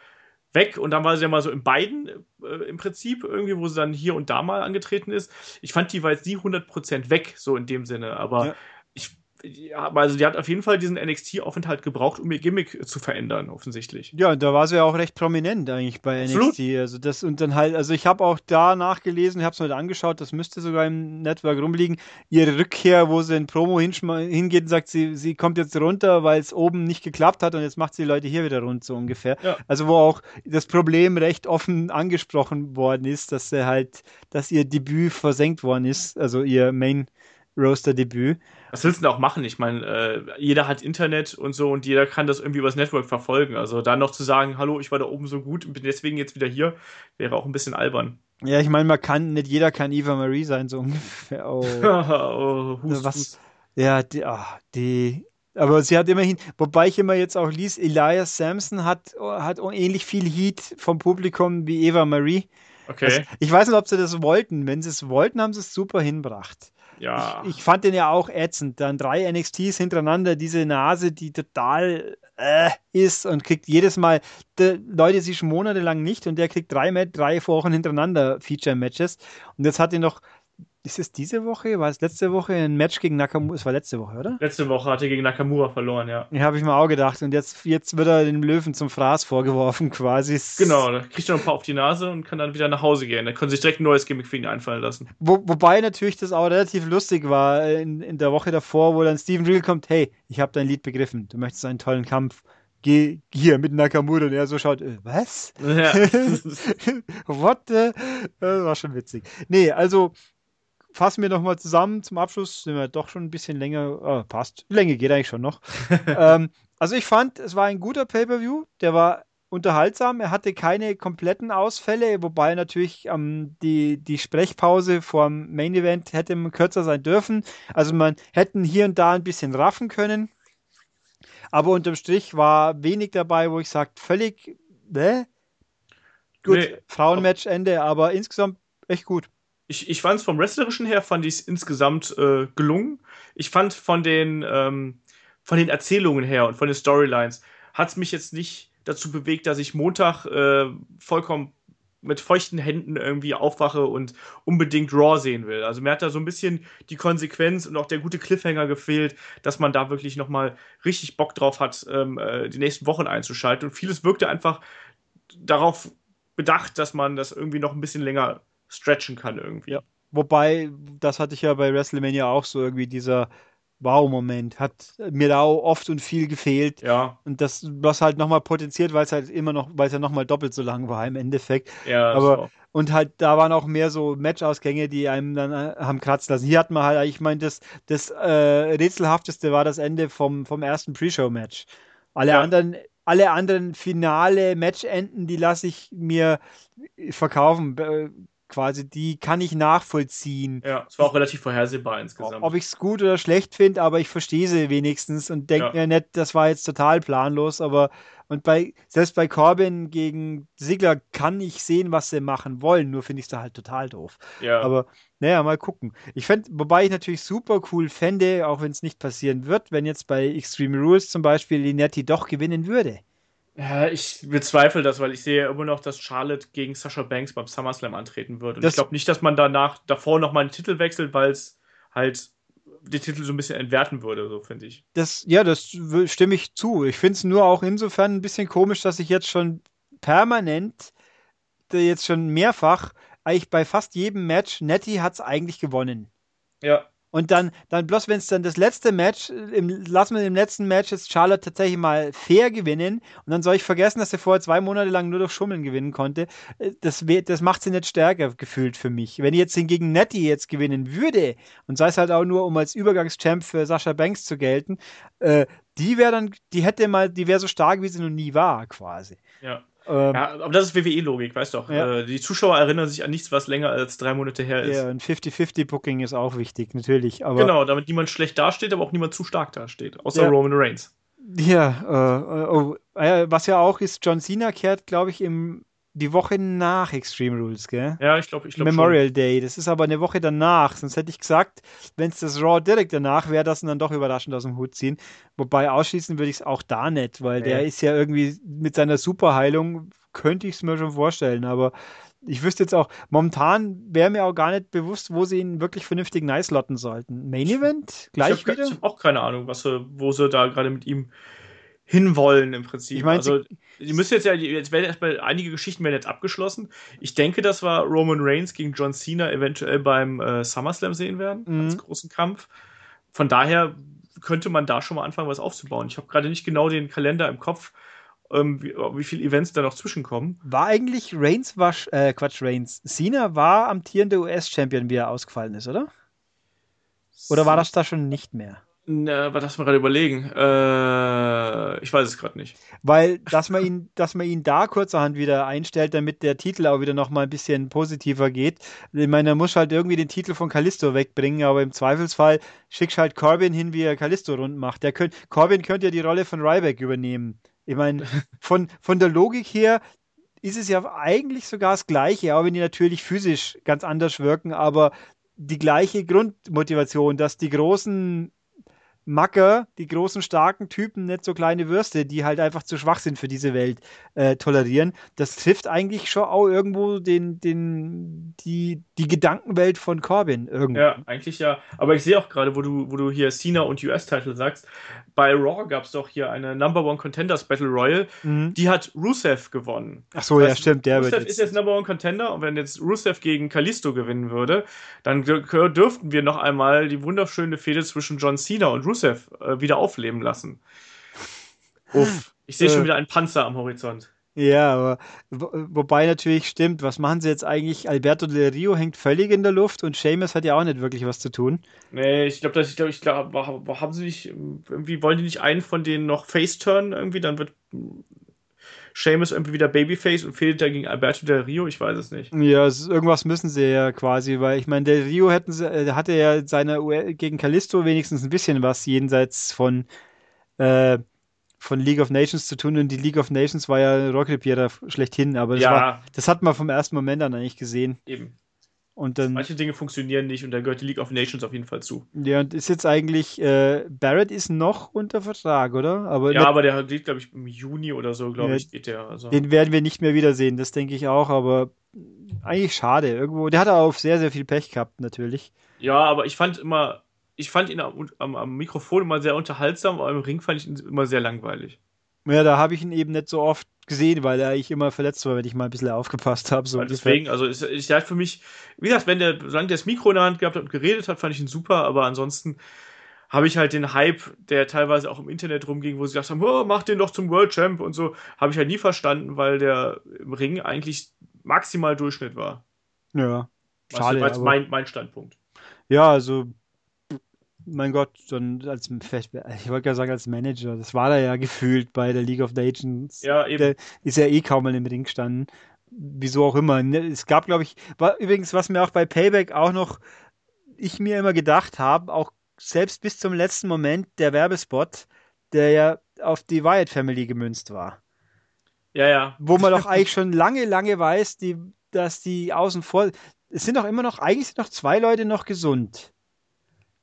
weg und dann war sie ja mal so in beiden äh, im Prinzip irgendwie, wo sie dann hier und da mal angetreten ist. Ich fand, die war jetzt nie 100% weg, so in dem Sinne, aber ja. Ja, also die hat auf jeden Fall diesen NXT-Aufenthalt gebraucht, um ihr Gimmick zu verändern, offensichtlich. Ja, und da war sie ja auch recht prominent eigentlich bei NXT. Also das und dann halt, also ich habe auch da nachgelesen, ich habe es mir angeschaut, das müsste sogar im Network rumliegen. Ihre Rückkehr, wo sie in Promo hingeht und sagt, sie, sie kommt jetzt runter, weil es oben nicht geklappt hat und jetzt macht sie die Leute hier wieder rund, so ungefähr. Ja. Also wo auch das Problem recht offen angesprochen worden ist, dass sie halt, dass ihr Debüt versenkt worden ist, also ihr Main Roaster-Debüt. Was willst du denn auch machen? Ich meine, äh, jeder hat Internet und so und jeder kann das irgendwie übers Network verfolgen. Also dann noch zu sagen, hallo, ich war da oben so gut und bin deswegen jetzt wieder hier, wäre auch ein bisschen albern. Ja, ich meine, man kann, nicht jeder kann Eva Marie sein, so [laughs] ungefähr. Oh, [laughs] oh hust, was? Hust. Ja, die, oh, die, aber sie hat immerhin, wobei ich immer jetzt auch liest, Elias Sampson hat, hat ähnlich viel Heat vom Publikum wie Eva Marie. Okay. Also, ich weiß nicht, ob sie das wollten. Wenn sie es wollten, haben sie es super hinbracht. Ja. Ich, ich, fand den ja auch ätzend. Dann drei NXTs hintereinander, diese Nase, die total äh, ist und kriegt jedes Mal, de, Leute sich monatelang nicht und der kriegt drei, drei Wochen hintereinander Feature-Matches. Und jetzt hat er noch ist es diese Woche? War es letzte Woche ein Match gegen Nakamura? Es war letzte Woche, oder? Letzte Woche hat er gegen Nakamura verloren, ja. Ja, habe ich mir auch gedacht. Und jetzt, jetzt wird er dem Löwen zum Fraß vorgeworfen, quasi. Genau, da kriegt er ein paar auf die Nase und kann dann wieder nach Hause gehen. Da können sich direkt ein neues Gimmick für ihn einfallen lassen. Wo, wobei natürlich das auch relativ lustig war in, in der Woche davor, wo dann Steven Real kommt: Hey, ich habe dein Lied begriffen. Du möchtest einen tollen Kampf geh hier mit Nakamura und er so schaut, äh, was? Ja. [laughs] [laughs] What the? Das war schon witzig. Nee, also fassen wir nochmal zusammen zum Abschluss. Sind wir doch schon ein bisschen länger. Oh, passt. Länge geht eigentlich schon noch. [laughs] ähm, also ich fand, es war ein guter Pay-Per-View. Der war unterhaltsam. Er hatte keine kompletten Ausfälle, wobei natürlich ähm, die, die Sprechpause vorm Main Event hätte kürzer sein dürfen. Also man hätten hier und da ein bisschen raffen können. Aber unterm Strich war wenig dabei, wo ich sage, völlig, ne? Gut, nee. Frauenmatch Ende, aber insgesamt echt gut ich, ich fand es vom Wrestlerischen her, fand ich es insgesamt äh, gelungen. Ich fand von den, ähm, von den Erzählungen her und von den Storylines hat es mich jetzt nicht dazu bewegt, dass ich Montag äh, vollkommen mit feuchten Händen irgendwie aufwache und unbedingt Raw sehen will. Also mir hat da so ein bisschen die Konsequenz und auch der gute Cliffhanger gefehlt, dass man da wirklich nochmal richtig Bock drauf hat, ähm, äh, die nächsten Wochen einzuschalten. Und vieles wirkte einfach darauf bedacht, dass man das irgendwie noch ein bisschen länger stretchen kann irgendwie. Ja. Wobei, das hatte ich ja bei WrestleMania auch so irgendwie dieser Wow-Moment. Hat mir da auch oft und viel gefehlt. Ja. Und das, was halt nochmal potenziert, weil es halt immer noch, weil es ja nochmal doppelt so lang war im Endeffekt. Ja, aber und halt, da waren auch mehr so Match-Ausgänge, die einem dann äh, haben kratzen lassen. Hier hat man halt, ich meine, das, das äh, rätselhafteste war das Ende vom, vom ersten Pre-Show-Match. Alle ja. anderen alle anderen finale Matchenden, die lasse ich mir verkaufen quasi, die kann ich nachvollziehen. Ja, es war auch relativ vorhersehbar insgesamt. Ob ich es gut oder schlecht finde, aber ich verstehe sie wenigstens und denke ja. mir nicht, das war jetzt total planlos, aber und bei, selbst bei Corbin gegen Sigler kann ich sehen, was sie machen wollen, nur finde ich es da halt total doof. Ja. Aber naja, mal gucken. Ich fände, wobei ich natürlich super cool fände, auch wenn es nicht passieren wird, wenn jetzt bei Extreme Rules zum Beispiel Linetti doch gewinnen würde. Ja, ich bezweifle das, weil ich sehe immer noch, dass Charlotte gegen Sasha Banks beim SummerSlam antreten wird. Und das ich glaube nicht, dass man danach davor nochmal einen Titel wechselt, weil es halt den Titel so ein bisschen entwerten würde, so finde ich. Das, ja, das stimme ich zu. Ich finde es nur auch insofern ein bisschen komisch, dass ich jetzt schon permanent, jetzt schon mehrfach, eigentlich bei fast jedem Match, Nettie hat es eigentlich gewonnen. Ja. Und dann, dann bloß wenn es dann das letzte Match, im, lassen wir im letzten Match jetzt Charlotte tatsächlich mal fair gewinnen und dann soll ich vergessen, dass sie vorher zwei Monate lang nur durch Schummeln gewinnen konnte. Äh, das, das macht sie nicht stärker gefühlt für mich. Wenn ich jetzt hingegen Nettie jetzt gewinnen würde und sei es halt auch nur, um als Übergangschamp für Sascha Banks zu gelten, äh, die wäre dann, die hätte mal, die wäre so stark, wie sie noch nie war, quasi. Ja. Ähm, ja, aber das ist WWE-Logik, weißt du doch. Ja. Äh, die Zuschauer erinnern sich an nichts, was länger als drei Monate her ist. Ja, ein 50-50-Booking ist auch wichtig, natürlich. Aber genau, damit niemand schlecht dasteht, aber auch niemand zu stark dasteht. Außer ja. Roman Reigns. Ja, äh, oh, äh, was ja auch ist, John Cena kehrt, glaube ich, im die Woche nach Extreme Rules, gell? Ja, ich glaube, ich glaube Memorial schon. Day. Das ist aber eine Woche danach. Sonst hätte ich gesagt, wenn es das Raw direkt danach wäre, das dann doch überraschend aus dem Hut ziehen. Wobei ausschließen würde ich es auch da nicht, weil nee. der ist ja irgendwie mit seiner Superheilung könnte ich es mir schon vorstellen, aber ich wüsste jetzt auch, momentan wäre mir auch gar nicht bewusst, wo sie ihn wirklich vernünftig nice lotten sollten. Main Event? Gleich ich habe hab auch keine Ahnung, was, wo sie da gerade mit ihm hinwollen im Prinzip. Ich mein, also, die müssen jetzt ja, jetzt werden erstmal einige Geschichten werden jetzt abgeschlossen. Ich denke, dass wir Roman Reigns gegen John Cena eventuell beim äh, SummerSlam sehen werden, mhm. als großen Kampf. Von daher könnte man da schon mal anfangen, was aufzubauen. Ich habe gerade nicht genau den Kalender im Kopf, ähm, wie, wie viele Events da noch zwischenkommen. War eigentlich Reigns, war, äh, Quatsch, Reigns, Cena war amtierender US-Champion, wie er ausgefallen ist, oder? Oder war das da schon nicht mehr? Na, was lass mal gerade überlegen. Äh, ich weiß es gerade nicht. Weil, [laughs] dass man ihn, dass man ihn da kurzerhand wieder einstellt, damit der Titel auch wieder noch mal ein bisschen positiver geht. Ich meine, er muss halt irgendwie den Titel von Callisto wegbringen, aber im Zweifelsfall schickst halt Corbin hin, wie er Callisto rund macht. Der könnt, Corbin könnte ja die Rolle von Ryback übernehmen. Ich meine, [laughs] von, von der Logik her ist es ja eigentlich sogar das Gleiche, auch wenn die natürlich physisch ganz anders wirken, aber die gleiche Grundmotivation, dass die großen Macker, die großen, starken Typen, nicht so kleine Würste, die halt einfach zu schwach sind für diese Welt, äh, tolerieren. Das trifft eigentlich schon auch irgendwo den, den, die, die Gedankenwelt von Corbin irgendwie. Ja, eigentlich ja. Aber ich sehe auch gerade, wo du, wo du hier Cena und US-Title sagst, bei Raw gab es doch hier eine Number One Contenders Battle Royal, mhm. die hat Rusev gewonnen. Ach so, das heißt, ja, stimmt. Der Rusev ist jetzt Number One Contender und wenn jetzt Rusev gegen Kalisto gewinnen würde, dann dürften wir noch einmal die wunderschöne Fehde zwischen John Cena und Rusev äh, wieder aufleben lassen. Uff, ich sehe schon äh. wieder einen Panzer am Horizont. Ja, aber wo, wobei natürlich stimmt, was machen sie jetzt eigentlich? Alberto Del Rio hängt völlig in der Luft und Seamus hat ja auch nicht wirklich was zu tun. Nee, ich glaube, ich glaube, ich glaube, haben sie nicht, irgendwie wollen die nicht einen von denen noch Face-Turn irgendwie, dann wird Seamus irgendwie wieder Babyface und fehlt da gegen Alberto Del Rio, ich weiß es nicht. Ja, es, irgendwas müssen sie ja quasi, weil ich meine, Del Rio hätten sie, äh, hatte ja seine gegen Callisto wenigstens ein bisschen was jenseits von äh, von League of Nations zu tun und die League of Nations war ja Rockrepair schlechthin, aber das, ja. war, das hat man vom ersten Moment an eigentlich gesehen. Eben. Und dann, Manche Dinge funktionieren nicht und da gehört die League of Nations auf jeden Fall zu. Ja, und ist jetzt eigentlich, äh, Barrett ist noch unter Vertrag, oder? Aber ja, aber der geht, glaube ich, im Juni oder so, glaube ja, ich, geht der. Also. Den werden wir nicht mehr wiedersehen, das denke ich auch, aber eigentlich schade. Irgendwo, der hat auch sehr, sehr viel Pech gehabt, natürlich. Ja, aber ich fand immer, ich fand ihn am, am, am, Mikrofon immer sehr unterhaltsam, aber im Ring fand ich ihn immer sehr langweilig. Ja, da habe ich ihn eben nicht so oft gesehen, weil er eigentlich immer verletzt war, wenn ich mal ein bisschen aufgepasst habe. So deswegen, also ist, ist halt für mich, wie gesagt, wenn der, solange der das Mikro in der Hand gehabt hat und geredet hat, fand ich ihn super, aber ansonsten habe ich halt den Hype, der teilweise auch im Internet rumging, wo sie gesagt haben, oh, mach den doch zum World Champ und so, habe ich halt nie verstanden, weil der im Ring eigentlich maximal Durchschnitt war. Ja, schade. Das war mein, mein Standpunkt. Ja, also mein Gott, dann als ich wollte ja sagen als Manager, das war er ja gefühlt bei der League of Nations. Ja, eben. Der ist ja eh kaum mal im Ring gestanden. Wieso auch immer. Ne, es gab, glaube ich, war übrigens, was mir auch bei Payback auch noch, ich mir immer gedacht habe, auch selbst bis zum letzten Moment der Werbespot, der ja auf die Wyatt Family gemünzt war. Ja, ja. Wo man doch eigentlich schon lange, lange weiß, die, dass die außen vor. Es sind doch immer noch, eigentlich sind noch zwei Leute noch gesund.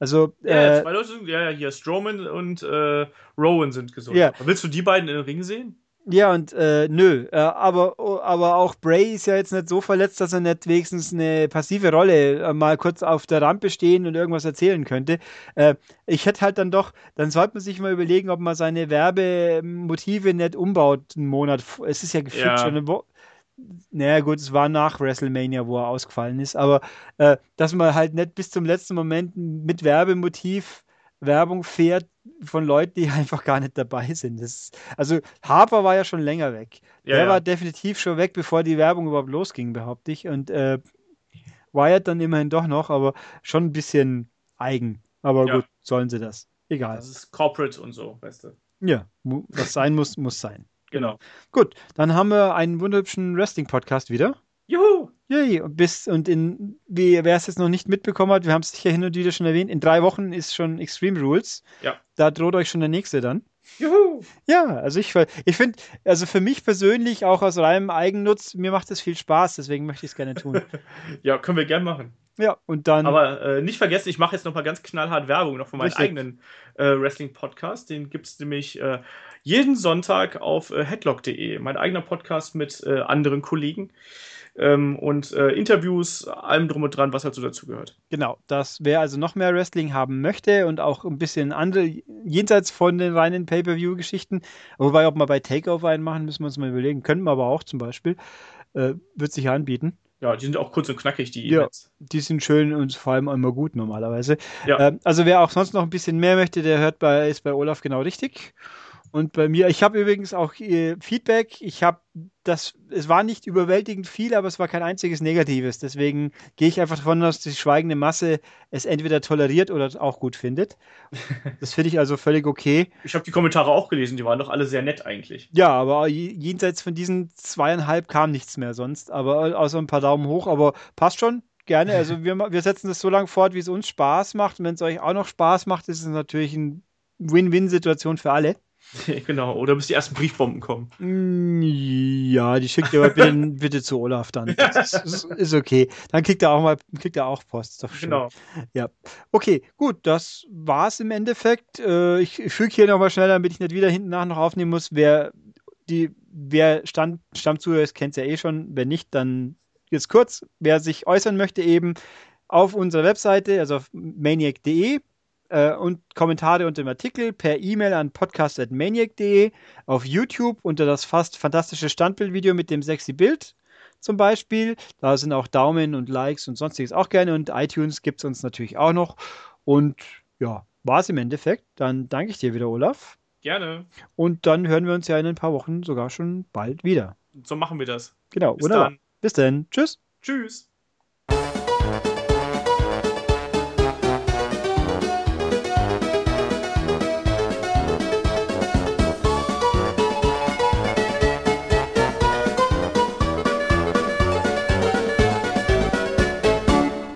Also, ja, äh, zwei Leute sind, ja, hier Strowman und äh, Rowan sind gesund. Ja. Willst du die beiden in den Ring sehen? Ja, und äh, nö, äh, aber, aber auch Bray ist ja jetzt nicht so verletzt, dass er nicht wenigstens eine passive Rolle äh, mal kurz auf der Rampe stehen und irgendwas erzählen könnte. Äh, ich hätte halt dann doch, dann sollte man sich mal überlegen, ob man seine Werbemotive nicht umbaut einen Monat. Es ist ja gefühlt ja. schon eine Woche naja, gut, es war nach WrestleMania, wo er ausgefallen ist, aber äh, dass man halt nicht bis zum letzten Moment mit Werbemotiv Werbung fährt von Leuten, die [laughs] einfach gar nicht dabei sind. Das, also Harper war ja schon länger weg. Ja, Der ja. war definitiv schon weg, bevor die Werbung überhaupt losging, behaupte ich. Und äh, Wyatt dann immerhin doch noch, aber schon ein bisschen eigen. Aber ja. gut, sollen sie das. Egal. Das ist Corporate und so, weißt du. Ja, was sein muss, muss sein. Genau. Gut, dann haben wir einen wunderhübschen Wrestling-Podcast wieder. Juhu! Yay, und bis und in, wie wer es jetzt noch nicht mitbekommen hat, wir haben es sicher hin und wieder schon erwähnt, in drei Wochen ist schon Extreme Rules. Ja. Da droht euch schon der nächste dann. Juhu! Ja, also ich, ich finde, also für mich persönlich, auch aus reinem Eigennutz, mir macht es viel Spaß, deswegen möchte ich es gerne tun. [laughs] ja, können wir gerne machen. Ja, und dann. Aber äh, nicht vergessen, ich mache jetzt noch mal ganz knallhart Werbung noch von meinem richtig. eigenen äh, Wrestling-Podcast. Den gibt es nämlich äh, jeden Sonntag auf äh, headlock.de. Mein eigener Podcast mit äh, anderen Kollegen. ähm, und äh, Interviews, allem drum und dran, was halt so dazu gehört. Genau, das wer also noch mehr Wrestling haben möchte und auch ein bisschen andere, jenseits von den reinen Pay-Per-View-Geschichten, wobei, ob wir bei Takeover einen machen, müssen wir uns mal überlegen, können wir aber auch zum Beispiel, äh, wird sich anbieten. Ja, die sind auch kurz und knackig, die ja, Events. Die sind schön und vor allem immer gut normalerweise. Ja. Ähm, also wer auch sonst noch ein bisschen mehr möchte, der hört bei, ist bei Olaf genau richtig. Und bei mir, ich habe übrigens auch äh, Feedback. Ich habe das, es war nicht überwältigend viel, aber es war kein einziges Negatives. Deswegen gehe ich einfach davon aus, dass die schweigende Masse es entweder toleriert oder auch gut findet. Das finde ich also völlig okay. Ich habe die Kommentare auch gelesen, die waren doch alle sehr nett eigentlich. Ja, aber jenseits von diesen zweieinhalb kam nichts mehr sonst. Aber außer ein paar Daumen hoch, aber passt schon. Gerne. Also [laughs] wir, wir setzen das so lange fort, wie es uns Spaß macht. Und wenn es euch auch noch Spaß macht, ist es natürlich eine Win-Win-Situation für alle. [laughs] genau, oder bis die ersten Briefbomben kommen. Mm, ja, die schickt ihr aber bitte, [laughs] bitte, zu Olaf dann. Das ist, ist, okay. Dann kriegt er auch mal, kriegt er auch Post. Doch schön. Genau. Ja. Okay, gut, das war's im Endeffekt. Äh, ich, füge hier nochmal schnell, damit ich nicht wieder hinten nach noch aufnehmen muss. Wer die, wer Stand, Stammzuhörer ist, kennt es ja eh schon. Wenn nicht, dann jetzt kurz. Wer sich äußern möchte, eben auf unserer Webseite, also auf maniac.de, äh, und Kommentare unter dem Artikel per E-Mail an podcast.maniac.de, auf YouTube unter das fast fantastische Standbildvideo mit dem sexy Bild zum Beispiel. Da sind auch Daumen und Likes und sonstiges auch gerne und iTunes gibt es uns natürlich auch noch. Und ja, war es im Endeffekt. Dann danke ich dir wieder, Olaf. Gerne. Und dann hören wir uns ja in ein paar Wochen sogar schon bald wieder. So machen wir das. Genau, Bis wunderbar. Dann. Bis dann. Tschüss. Tschüss.